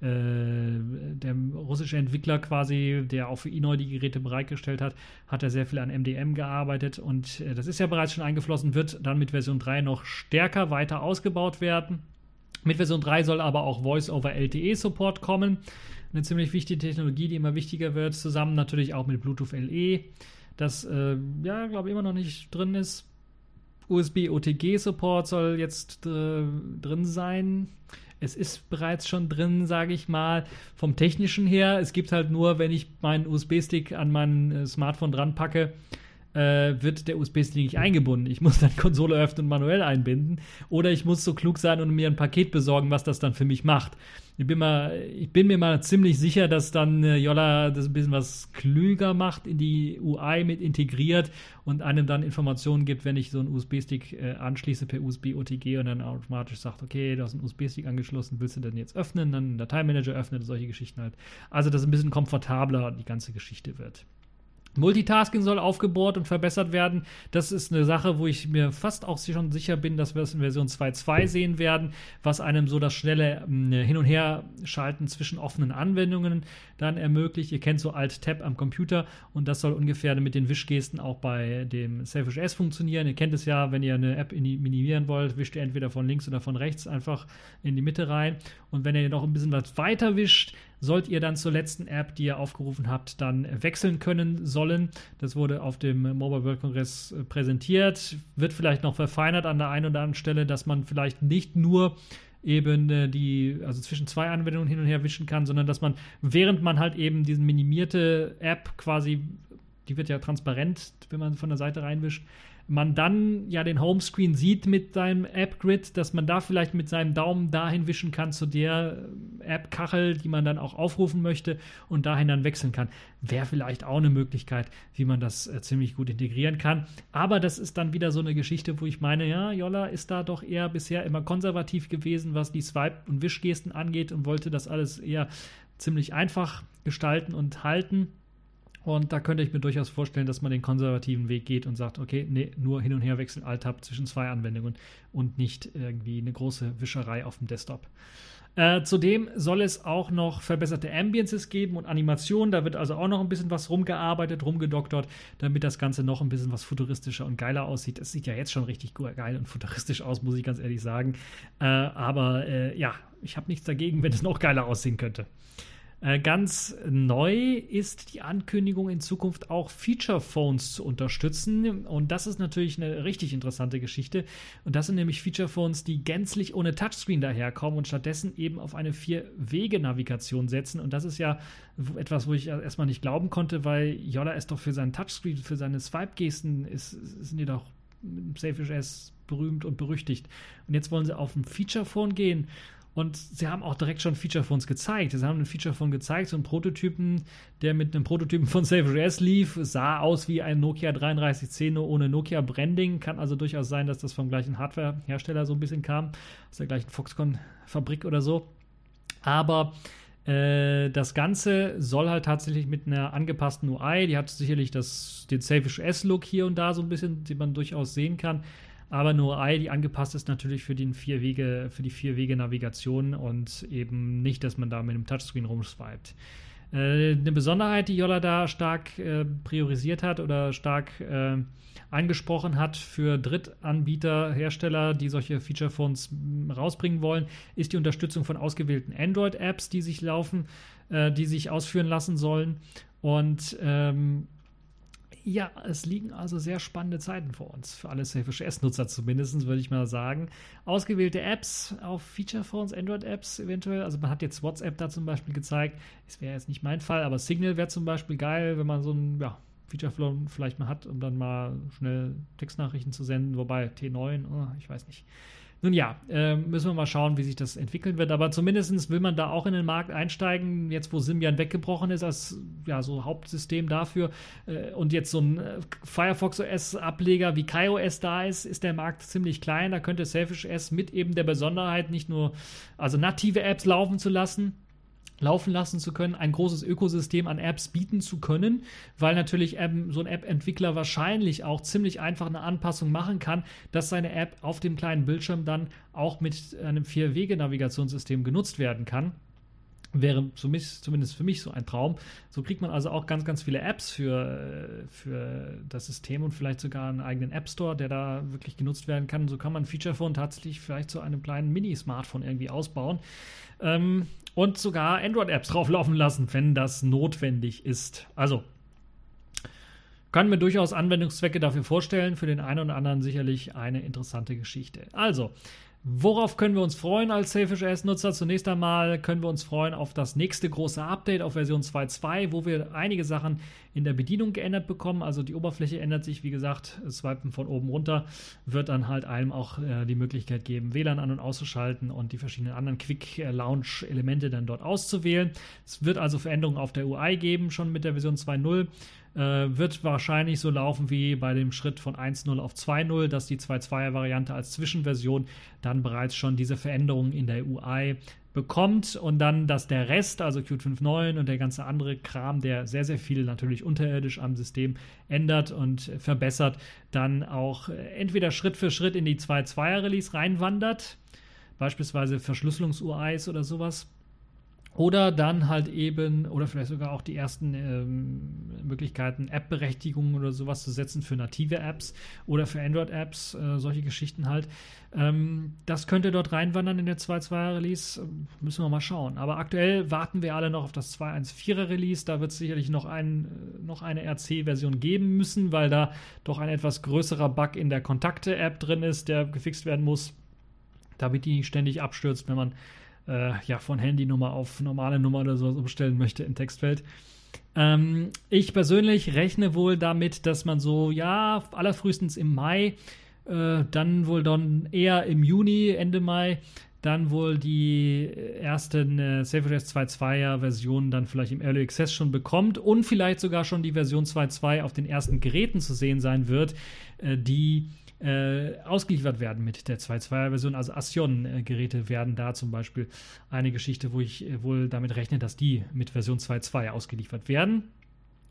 Speaker 1: äh, der russische Entwickler quasi, der auch für Inoi die Geräte bereitgestellt hat, hat er sehr viel an MDM gearbeitet und äh, das ist ja bereits schon eingeflossen, wird dann mit Version 3 noch stärker weiter ausgebaut werden. Mit Version 3 soll aber auch Voice over LTE Support kommen. Eine ziemlich wichtige Technologie, die immer wichtiger wird, zusammen natürlich auch mit Bluetooth LE das äh, ja, glaube ich, immer noch nicht drin ist. USB-OTG-Support soll jetzt äh, drin sein. Es ist bereits schon drin, sage ich mal, vom technischen her. Es gibt halt nur, wenn ich meinen USB-Stick an mein äh, Smartphone dran packe, äh, wird der USB-Stick nicht eingebunden. Ich muss dann Konsole öffnen und manuell einbinden. Oder ich muss so klug sein und mir ein Paket besorgen, was das dann für mich macht. Ich bin, mal, ich bin mir mal ziemlich sicher, dass dann äh, Jolla das ein bisschen was klüger macht, in die UI mit integriert und einem dann Informationen gibt, wenn ich so einen USB-Stick äh, anschließe per USB-OTG und dann automatisch sagt, okay, du hast einen USB-Stick angeschlossen, willst du den jetzt öffnen, dann einen Dateimanager öffnen, solche Geschichten halt. Also, dass ein bisschen komfortabler die ganze Geschichte wird. Multitasking soll aufgebohrt und verbessert werden. Das ist eine Sache, wo ich mir fast auch schon sicher bin, dass wir es in Version 2.2 sehen werden, was einem so das schnelle ähm, Hin- und Herschalten zwischen offenen Anwendungen dann ermöglicht. Ihr kennt so Alt-Tab am Computer und das soll ungefähr mit den Wischgesten auch bei dem Selfish S funktionieren. Ihr kennt es ja, wenn ihr eine App minimieren wollt, wischt ihr entweder von links oder von rechts einfach in die Mitte rein. Und wenn ihr noch ein bisschen was weiter wischt, sollt ihr dann zur letzten App, die ihr aufgerufen habt, dann wechseln können sollen. Das wurde auf dem Mobile World Congress äh, präsentiert, wird vielleicht noch verfeinert an der einen oder anderen Stelle, dass man vielleicht nicht nur eben äh, die, also zwischen zwei Anwendungen hin und her wischen kann, sondern dass man, während man halt eben diesen minimierte App quasi, die wird ja transparent, wenn man von der Seite reinwischt, man dann ja den Homescreen sieht mit seinem App-Grid, dass man da vielleicht mit seinem Daumen dahin wischen kann zu der App-Kachel, die man dann auch aufrufen möchte und dahin dann wechseln kann. Wäre vielleicht auch eine Möglichkeit, wie man das äh, ziemlich gut integrieren kann. Aber das ist dann wieder so eine Geschichte, wo ich meine, ja, Jolla ist da doch eher bisher immer konservativ gewesen, was die Swipe- und Wischgesten angeht und wollte das alles eher ziemlich einfach gestalten und halten. Und da könnte ich mir durchaus vorstellen, dass man den konservativen Weg geht und sagt, okay, nee, nur hin und her wechseln, Alt-Tab zwischen zwei Anwendungen und nicht irgendwie eine große Wischerei auf dem Desktop. Äh, zudem soll es auch noch verbesserte Ambiences geben und Animationen. Da wird also auch noch ein bisschen was rumgearbeitet, rumgedoktert, damit das Ganze noch ein bisschen was futuristischer und geiler aussieht. Es sieht ja jetzt schon richtig geil und futuristisch aus, muss ich ganz ehrlich sagen. Äh, aber äh, ja, ich habe nichts dagegen, wenn es noch geiler aussehen könnte. Äh, ganz neu ist die Ankündigung, in Zukunft auch Feature Phones zu unterstützen. Und das ist natürlich eine richtig interessante Geschichte. Und das sind nämlich Feature Phones, die gänzlich ohne Touchscreen daherkommen und stattdessen eben auf eine Vier-Wege-Navigation setzen. Und das ist ja etwas, wo ich erstmal nicht glauben konnte, weil Yolla ist doch für seinen Touchscreen, für seine Swipe-Gesten, ist, sind die doch mit Selfish S berühmt und berüchtigt. Und jetzt wollen sie auf ein Feature Phone gehen und sie haben auch direkt schon Feature Phones gezeigt. Sie haben ein Feature Phone gezeigt, so einen Prototypen, der mit einem Prototypen von Save OS lief, sah aus wie ein Nokia 3310 nur ohne Nokia Branding. Kann also durchaus sein, dass das vom gleichen Hardware-Hersteller so ein bisschen kam, aus der gleichen Foxconn-Fabrik oder so. Aber äh, das Ganze soll halt tatsächlich mit einer angepassten UI, die hat sicherlich das, den Selfish S-Look hier und da so ein bisschen, den man durchaus sehen kann, aber eine UI, die angepasst ist natürlich für, den vier Wege, für die Vier-Wege-Navigation und eben nicht, dass man da mit einem Touchscreen rumswiped. Äh, eine Besonderheit, die Yolla da stark äh, priorisiert hat oder stark äh, angesprochen hat für Drittanbieter, Hersteller, die solche Feature-Phones rausbringen wollen, ist die Unterstützung von ausgewählten Android-Apps, die sich laufen, äh, die sich ausführen lassen sollen. Und ähm, ja, es liegen also sehr spannende Zeiten vor uns, für alle Selfish S-Nutzer zumindest, würde ich mal sagen. Ausgewählte Apps auf Feature-Phones, Android-Apps eventuell. Also man hat jetzt WhatsApp da zum Beispiel gezeigt. Das wäre jetzt nicht mein Fall, aber Signal wäre zum Beispiel geil, wenn man so ein ja, Feature-Phone vielleicht mal hat, um dann mal schnell Textnachrichten zu senden. Wobei T9, oh, ich weiß nicht. Nun ja, äh, müssen wir mal schauen, wie sich das entwickeln wird. Aber zumindest will man da auch in den Markt einsteigen, jetzt wo Symbian weggebrochen ist als ja, so Hauptsystem dafür äh, und jetzt so ein äh, Firefox OS-Ableger wie KaiOS da ist, ist der Markt ziemlich klein. Da könnte Selfish S mit eben der Besonderheit nicht nur also native Apps laufen zu lassen, laufen lassen zu können, ein großes Ökosystem an Apps bieten zu können, weil natürlich so ein App-Entwickler wahrscheinlich auch ziemlich einfach eine Anpassung machen kann, dass seine App auf dem kleinen Bildschirm dann auch mit einem Vier-Wege-Navigationssystem genutzt werden kann. Wäre zumindest für mich so ein Traum. So kriegt man also auch ganz, ganz viele Apps für, für das System und vielleicht sogar einen eigenen App Store, der da wirklich genutzt werden kann. So kann man Feature Phone tatsächlich vielleicht zu einem kleinen Mini-Smartphone irgendwie ausbauen. Ähm, und sogar Android-Apps drauflaufen lassen, wenn das notwendig ist. Also, kann mir durchaus Anwendungszwecke dafür vorstellen. Für den einen oder anderen sicherlich eine interessante Geschichte. Also, Worauf können wir uns freuen als Selfish S-Nutzer? Zunächst einmal können wir uns freuen auf das nächste große Update auf Version 2.2, wo wir einige Sachen in der Bedienung geändert bekommen. Also die Oberfläche ändert sich, wie gesagt, Swipen von oben runter wird dann halt einem auch äh, die Möglichkeit geben, WLAN an- und auszuschalten und die verschiedenen anderen Quick-Launch-Elemente dann dort auszuwählen. Es wird also Veränderungen auf der UI geben, schon mit der Version 2.0. Äh, wird wahrscheinlich so laufen wie bei dem Schritt von 1.0 auf 2.0, dass die 2.2er-Variante als Zwischenversion dann bereits schon diese Veränderungen in der UI bekommt und dann, dass der Rest, also Qt 5.9 und der ganze andere Kram, der sehr, sehr viel natürlich unterirdisch am System ändert und verbessert, dann auch entweder Schritt für Schritt in die 2.2er Release reinwandert, beispielsweise Verschlüsselungs-UIs oder sowas oder dann halt eben, oder vielleicht sogar auch die ersten ähm, Möglichkeiten, App-Berechtigungen oder sowas zu setzen für native Apps oder für Android-Apps, äh, solche Geschichten halt. Ähm, das könnte dort reinwandern in der 2.2er Release. Müssen wir mal schauen. Aber aktuell warten wir alle noch auf das 2.1.4er Release. Da wird es sicherlich noch, ein, noch eine RC-Version geben müssen, weil da doch ein etwas größerer Bug in der Kontakte-App drin ist, der gefixt werden muss, damit die nicht ständig abstürzt, wenn man äh, ja, von Handynummer auf normale Nummer oder sowas umstellen möchte im Textfeld. Ähm, ich persönlich rechne wohl damit, dass man so, ja, allerfrühestens im Mai, äh, dann wohl dann eher im Juni, Ende Mai, dann wohl die ersten äh, SafeOS 2.2er Versionen dann vielleicht im Early Access schon bekommt und vielleicht sogar schon die Version 2.2 auf den ersten Geräten zu sehen sein wird, äh, die äh, ausgeliefert werden mit der 2.2er-Version. Also Astion-Geräte werden da zum Beispiel eine Geschichte, wo ich äh, wohl damit rechne, dass die mit Version 2.2 ausgeliefert werden.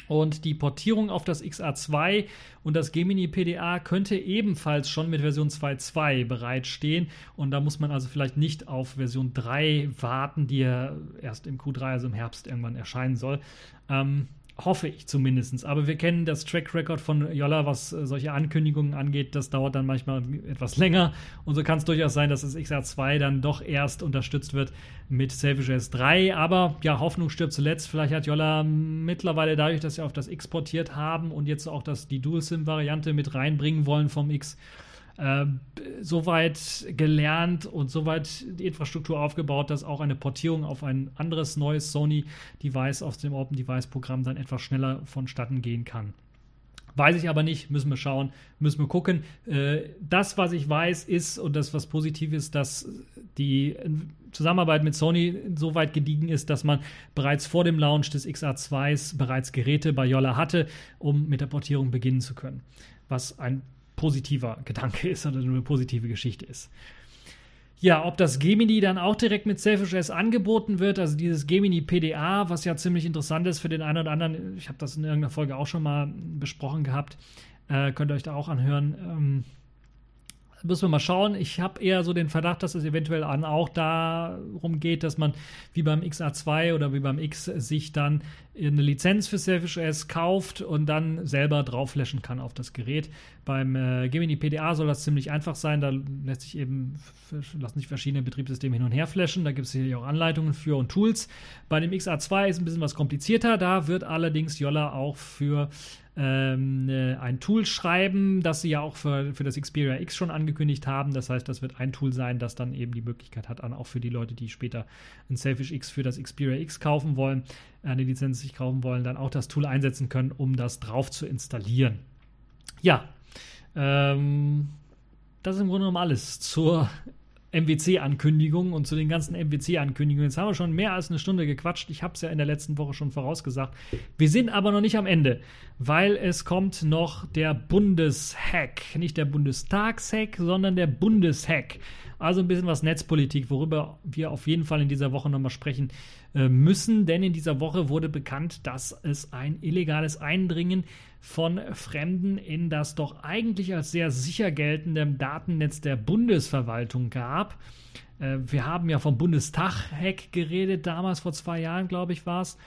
Speaker 1: Und die Portierung auf das XA2 und das Gemini PDA könnte ebenfalls schon mit Version 2.2 bereitstehen. Und da muss man also vielleicht nicht auf Version 3 warten, die ja erst im Q3, also im Herbst irgendwann erscheinen soll. Ähm, Hoffe ich zumindest. Aber wir kennen das Track Record von Yolla, was äh, solche Ankündigungen angeht. Das dauert dann manchmal etwas länger. Und so kann es durchaus sein, dass das XR2 dann doch erst unterstützt wird mit Selfish S3. Aber ja, Hoffnung stirbt zuletzt. Vielleicht hat Yolla mittlerweile dadurch, dass sie auf das X portiert haben und jetzt auch das, die Dual-SIM-Variante mit reinbringen wollen vom X, äh, soweit gelernt und soweit die Infrastruktur aufgebaut, dass auch eine Portierung auf ein anderes neues Sony-Device aus dem Open Device-Programm dann etwas schneller vonstatten gehen kann. Weiß ich aber nicht, müssen wir schauen, müssen wir gucken. Äh, das, was ich weiß, ist, und das, was positiv ist, dass die Zusammenarbeit mit Sony so weit gediegen ist, dass man bereits vor dem Launch des XR2s bereits Geräte bei Yolla hatte, um mit der Portierung beginnen zu können. Was ein positiver Gedanke ist oder nur eine positive Geschichte ist. Ja, ob das Gemini dann auch direkt mit Selfish S angeboten wird, also dieses Gemini PDA, was ja ziemlich interessant ist für den einen oder anderen, ich habe das in irgendeiner Folge auch schon mal besprochen gehabt, äh, könnt ihr euch da auch anhören. Ähm, müssen wir mal schauen. Ich habe eher so den Verdacht, dass es eventuell an auch darum geht, dass man wie beim XA2 oder wie beim X sich dann eine Lizenz für Selfish OS kauft und dann selber drauf flashen kann auf das Gerät. Beim äh, Gemini PDA soll das ziemlich einfach sein. Da lässt sich eben lassen sich verschiedene Betriebssysteme hin und her flashen. Da gibt es hier auch Anleitungen für und Tools. Bei dem XA2 ist ein bisschen was komplizierter. Da wird allerdings Yolla auch für ähm, äh, ein Tool schreiben, das sie ja auch für, für das Xperia X schon angekündigt haben. Das heißt, das wird ein Tool sein, das dann eben die Möglichkeit hat, auch für die Leute, die später ein Selfish X für das Xperia X kaufen wollen, eine Lizenz sich kaufen wollen, dann auch das Tool einsetzen können, um das drauf zu installieren. Ja, ähm, das ist im Grunde genommen alles zur MWC-Ankündigungen und zu den ganzen MWC-Ankündigungen. Jetzt haben wir schon mehr als eine Stunde gequatscht. Ich habe es ja in der letzten Woche schon vorausgesagt. Wir sind aber noch nicht am Ende, weil es kommt noch der Bundeshack. Nicht der Bundestagshack, sondern der Bundeshack. Also ein bisschen was Netzpolitik, worüber wir auf jeden Fall in dieser Woche nochmal sprechen müssen. Denn in dieser Woche wurde bekannt, dass es ein illegales Eindringen von Fremden in das doch eigentlich als sehr sicher geltende Datennetz der Bundesverwaltung gab. Äh, wir haben ja vom Bundestag-Hack geredet, damals vor zwei Jahren, glaube ich, war es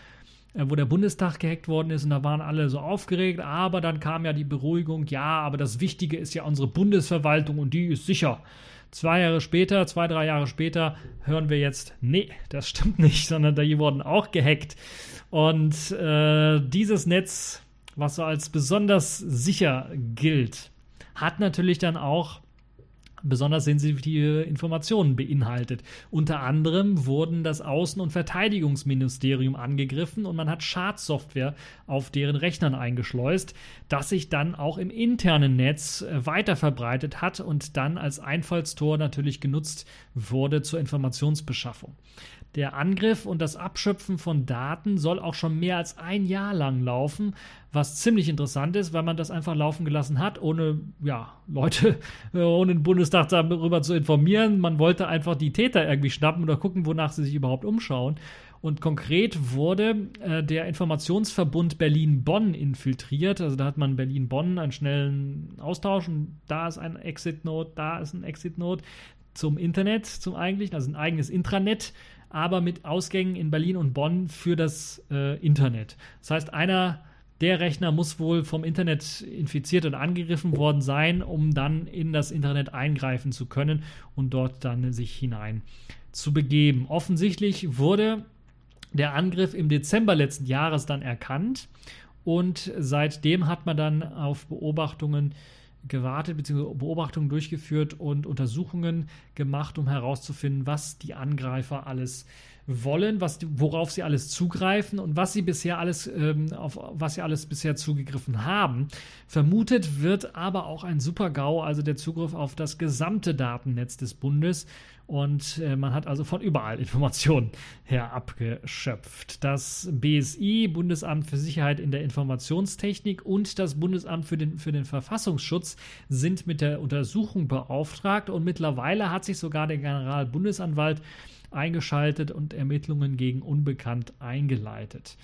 Speaker 1: äh, wo der Bundestag gehackt worden ist und da waren alle so aufgeregt, aber dann kam ja die Beruhigung, ja, aber das Wichtige ist ja unsere Bundesverwaltung und die ist sicher. Zwei Jahre später, zwei, drei Jahre später hören wir jetzt, nee, das stimmt nicht, *laughs* sondern die wurden auch gehackt. Und äh, dieses Netz, was so als besonders sicher gilt, hat natürlich dann auch besonders sensitive Informationen beinhaltet. Unter anderem wurden das Außen- und Verteidigungsministerium angegriffen und man hat Schadsoftware auf deren Rechnern eingeschleust, das sich dann auch im internen Netz äh, weiter verbreitet hat und dann als Einfallstor natürlich genutzt wurde zur Informationsbeschaffung. Der Angriff und das Abschöpfen von Daten soll auch schon mehr als ein Jahr lang laufen, was ziemlich interessant ist, weil man das einfach laufen gelassen hat, ohne ja, Leute, *laughs* ohne den Bundestag darüber zu informieren. Man wollte einfach die Täter irgendwie schnappen oder gucken, wonach sie sich überhaupt umschauen. Und konkret wurde äh, der Informationsverbund Berlin-Bonn infiltriert. Also da hat man Berlin-Bonn einen schnellen Austausch und da ist ein Exit-Node, da ist ein Exit-Node zum Internet, zum eigentlichen, also ein eigenes Intranet aber mit Ausgängen in Berlin und Bonn für das äh, Internet. Das heißt, einer der Rechner muss wohl vom Internet infiziert und angegriffen worden sein, um dann in das Internet eingreifen zu können und dort dann sich hinein zu begeben. Offensichtlich wurde der Angriff im Dezember letzten Jahres dann erkannt und seitdem hat man dann auf Beobachtungen gewartet bzw. Beobachtungen durchgeführt und Untersuchungen gemacht, um herauszufinden, was die Angreifer alles wollen, was, worauf sie alles zugreifen und was sie bisher alles, ähm, auf was sie alles bisher zugegriffen haben. Vermutet wird aber auch ein Super-GAU, also der Zugriff auf das gesamte Datennetz des Bundes. Und äh, man hat also von überall Informationen *laughs* her abgeschöpft. Das BSI, Bundesamt für Sicherheit in der Informationstechnik und das Bundesamt für den, für den Verfassungsschutz sind mit der Untersuchung beauftragt und mittlerweile hat sich sogar der Generalbundesanwalt eingeschaltet und Ermittlungen gegen Unbekannt eingeleitet.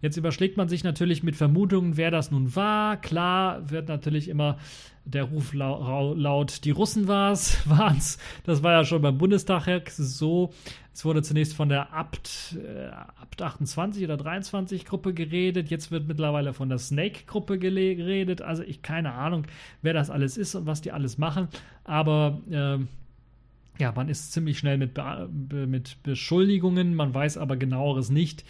Speaker 1: Jetzt überschlägt man sich natürlich mit Vermutungen, wer das nun war. Klar wird natürlich immer der Ruf laut, die Russen war es, *laughs* waren es. Das war ja schon beim Bundestag so. Es wurde zunächst von der Abt, äh, Abt 28 oder 23 Gruppe geredet. Jetzt wird mittlerweile von der Snake Gruppe geredet. Also ich keine Ahnung, wer das alles ist und was die alles machen. Aber äh, ja, man ist ziemlich schnell mit, mit Beschuldigungen, man weiß aber genaueres nicht.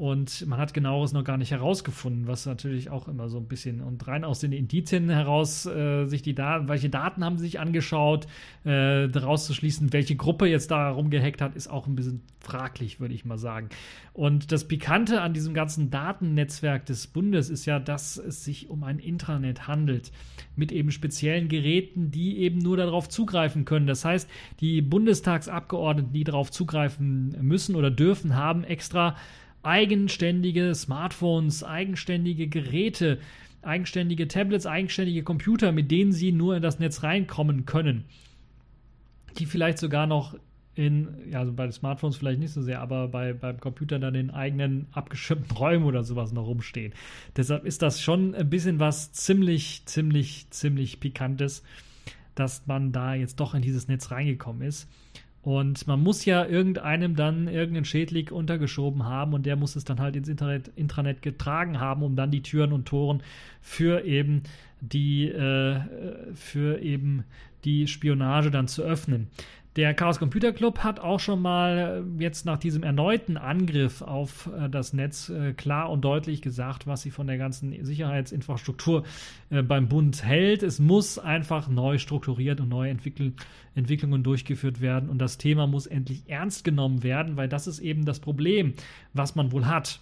Speaker 1: Und man hat genaueres noch gar nicht herausgefunden, was natürlich auch immer so ein bisschen und rein aus den Indizien heraus äh, sich die Daten, welche Daten haben sie sich angeschaut, äh, daraus zu schließen, welche Gruppe jetzt da rumgehackt hat, ist auch ein bisschen fraglich, würde ich mal sagen. Und das Pikante an diesem ganzen Datennetzwerk des Bundes ist ja, dass es sich um ein Intranet handelt mit eben speziellen Geräten, die eben nur darauf zugreifen können. Das heißt, die Bundestagsabgeordneten, die darauf zugreifen müssen oder dürfen, haben extra eigenständige Smartphones, eigenständige Geräte, eigenständige Tablets, eigenständige Computer, mit denen sie nur in das Netz reinkommen können. Die vielleicht sogar noch in, ja, also bei den Smartphones vielleicht nicht so sehr, aber bei, beim Computer dann in eigenen abgeschirmten Räumen oder sowas noch rumstehen. Deshalb ist das schon ein bisschen was ziemlich, ziemlich, ziemlich Pikantes dass man da jetzt doch in dieses Netz reingekommen ist. Und man muss ja irgendeinem dann irgendeinen Schädling untergeschoben haben und der muss es dann halt ins Internet, Intranet getragen haben, um dann die Türen und Toren für eben die, äh, für eben die Spionage dann zu öffnen. Der Chaos Computer Club hat auch schon mal äh, jetzt nach diesem erneuten Angriff auf äh, das Netz äh, klar und deutlich gesagt, was sie von der ganzen Sicherheitsinfrastruktur beim Bund hält. Es muss einfach neu strukturiert und neu entwickelt, Entwicklungen durchgeführt werden und das Thema muss endlich ernst genommen werden, weil das ist eben das Problem, was man wohl hat.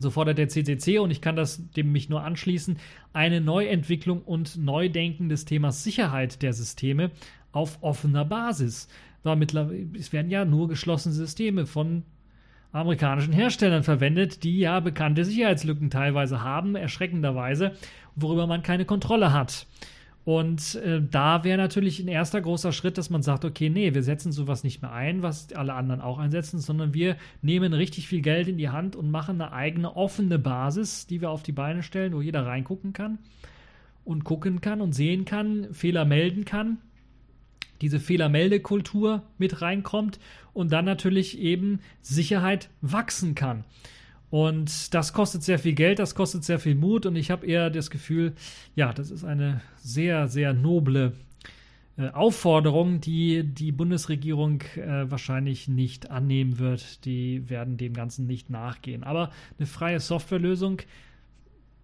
Speaker 1: So fordert der CCC, und ich kann das dem mich nur anschließen, eine Neuentwicklung und Neudenken des Themas Sicherheit der Systeme auf offener Basis. Mittlerweile, es werden ja nur geschlossene Systeme von amerikanischen Herstellern verwendet, die ja bekannte Sicherheitslücken teilweise haben, erschreckenderweise, worüber man keine Kontrolle hat. Und äh, da wäre natürlich ein erster großer Schritt, dass man sagt, okay, nee, wir setzen sowas nicht mehr ein, was alle anderen auch einsetzen, sondern wir nehmen richtig viel Geld in die Hand und machen eine eigene offene Basis, die wir auf die Beine stellen, wo jeder reingucken kann und gucken kann und sehen kann, Fehler melden kann diese Fehlermeldekultur mit reinkommt und dann natürlich eben Sicherheit wachsen kann. Und das kostet sehr viel Geld, das kostet sehr viel Mut und ich habe eher das Gefühl, ja, das ist eine sehr, sehr noble äh, Aufforderung, die die Bundesregierung äh, wahrscheinlich nicht annehmen wird. Die werden dem Ganzen nicht nachgehen. Aber eine freie Softwarelösung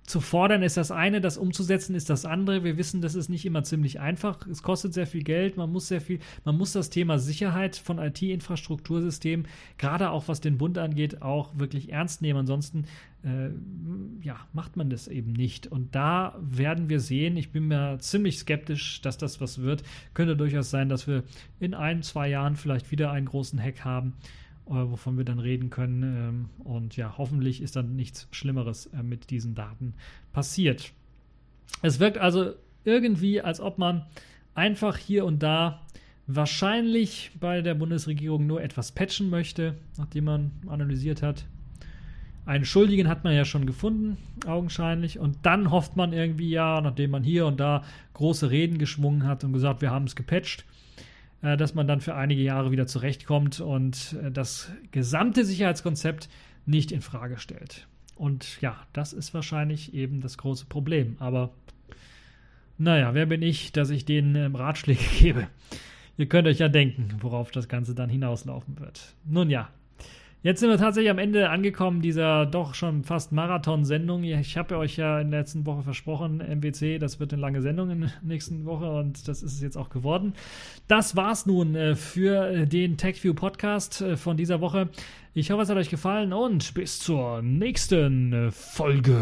Speaker 1: zu fordern ist das eine, das umzusetzen ist das andere. Wir wissen, das ist nicht immer ziemlich einfach. Es kostet sehr viel Geld, man muss sehr viel, man muss das Thema Sicherheit von IT-Infrastruktursystemen, gerade auch was den Bund angeht, auch wirklich ernst nehmen. Ansonsten äh, ja, macht man das eben nicht. Und da werden wir sehen, ich bin mir ziemlich skeptisch, dass das was wird. Könnte durchaus sein, dass wir in ein, zwei Jahren vielleicht wieder einen großen Hack haben wovon wir dann reden können. Ähm, und ja, hoffentlich ist dann nichts Schlimmeres äh, mit diesen Daten passiert. Es wirkt also irgendwie, als ob man einfach hier und da wahrscheinlich bei der Bundesregierung nur etwas patchen möchte, nachdem man analysiert hat. Einen Schuldigen hat man ja schon gefunden, augenscheinlich. Und dann hofft man irgendwie, ja, nachdem man hier und da große Reden geschwungen hat und gesagt, wir haben es gepatcht, äh, dass man dann für einige Jahre wieder zurechtkommt und äh, das gesamte Sicherheitskonzept nicht in Frage stellt. Und ja, das ist wahrscheinlich eben das große Problem. Aber naja, wer bin ich, dass ich denen ähm, Ratschläge *laughs* gebe? Ihr könnt euch ja denken, worauf das Ganze dann hinauslaufen wird. Nun ja, Jetzt sind wir tatsächlich am Ende angekommen dieser doch schon fast Marathon-Sendung. Ich habe euch ja in der letzten Woche versprochen, MWC, das wird eine lange Sendung in der nächsten Woche und das ist es jetzt auch geworden. Das war's nun äh, für den TechView Podcast äh, von dieser Woche. Ich hoffe, es hat euch gefallen und bis zur nächsten Folge.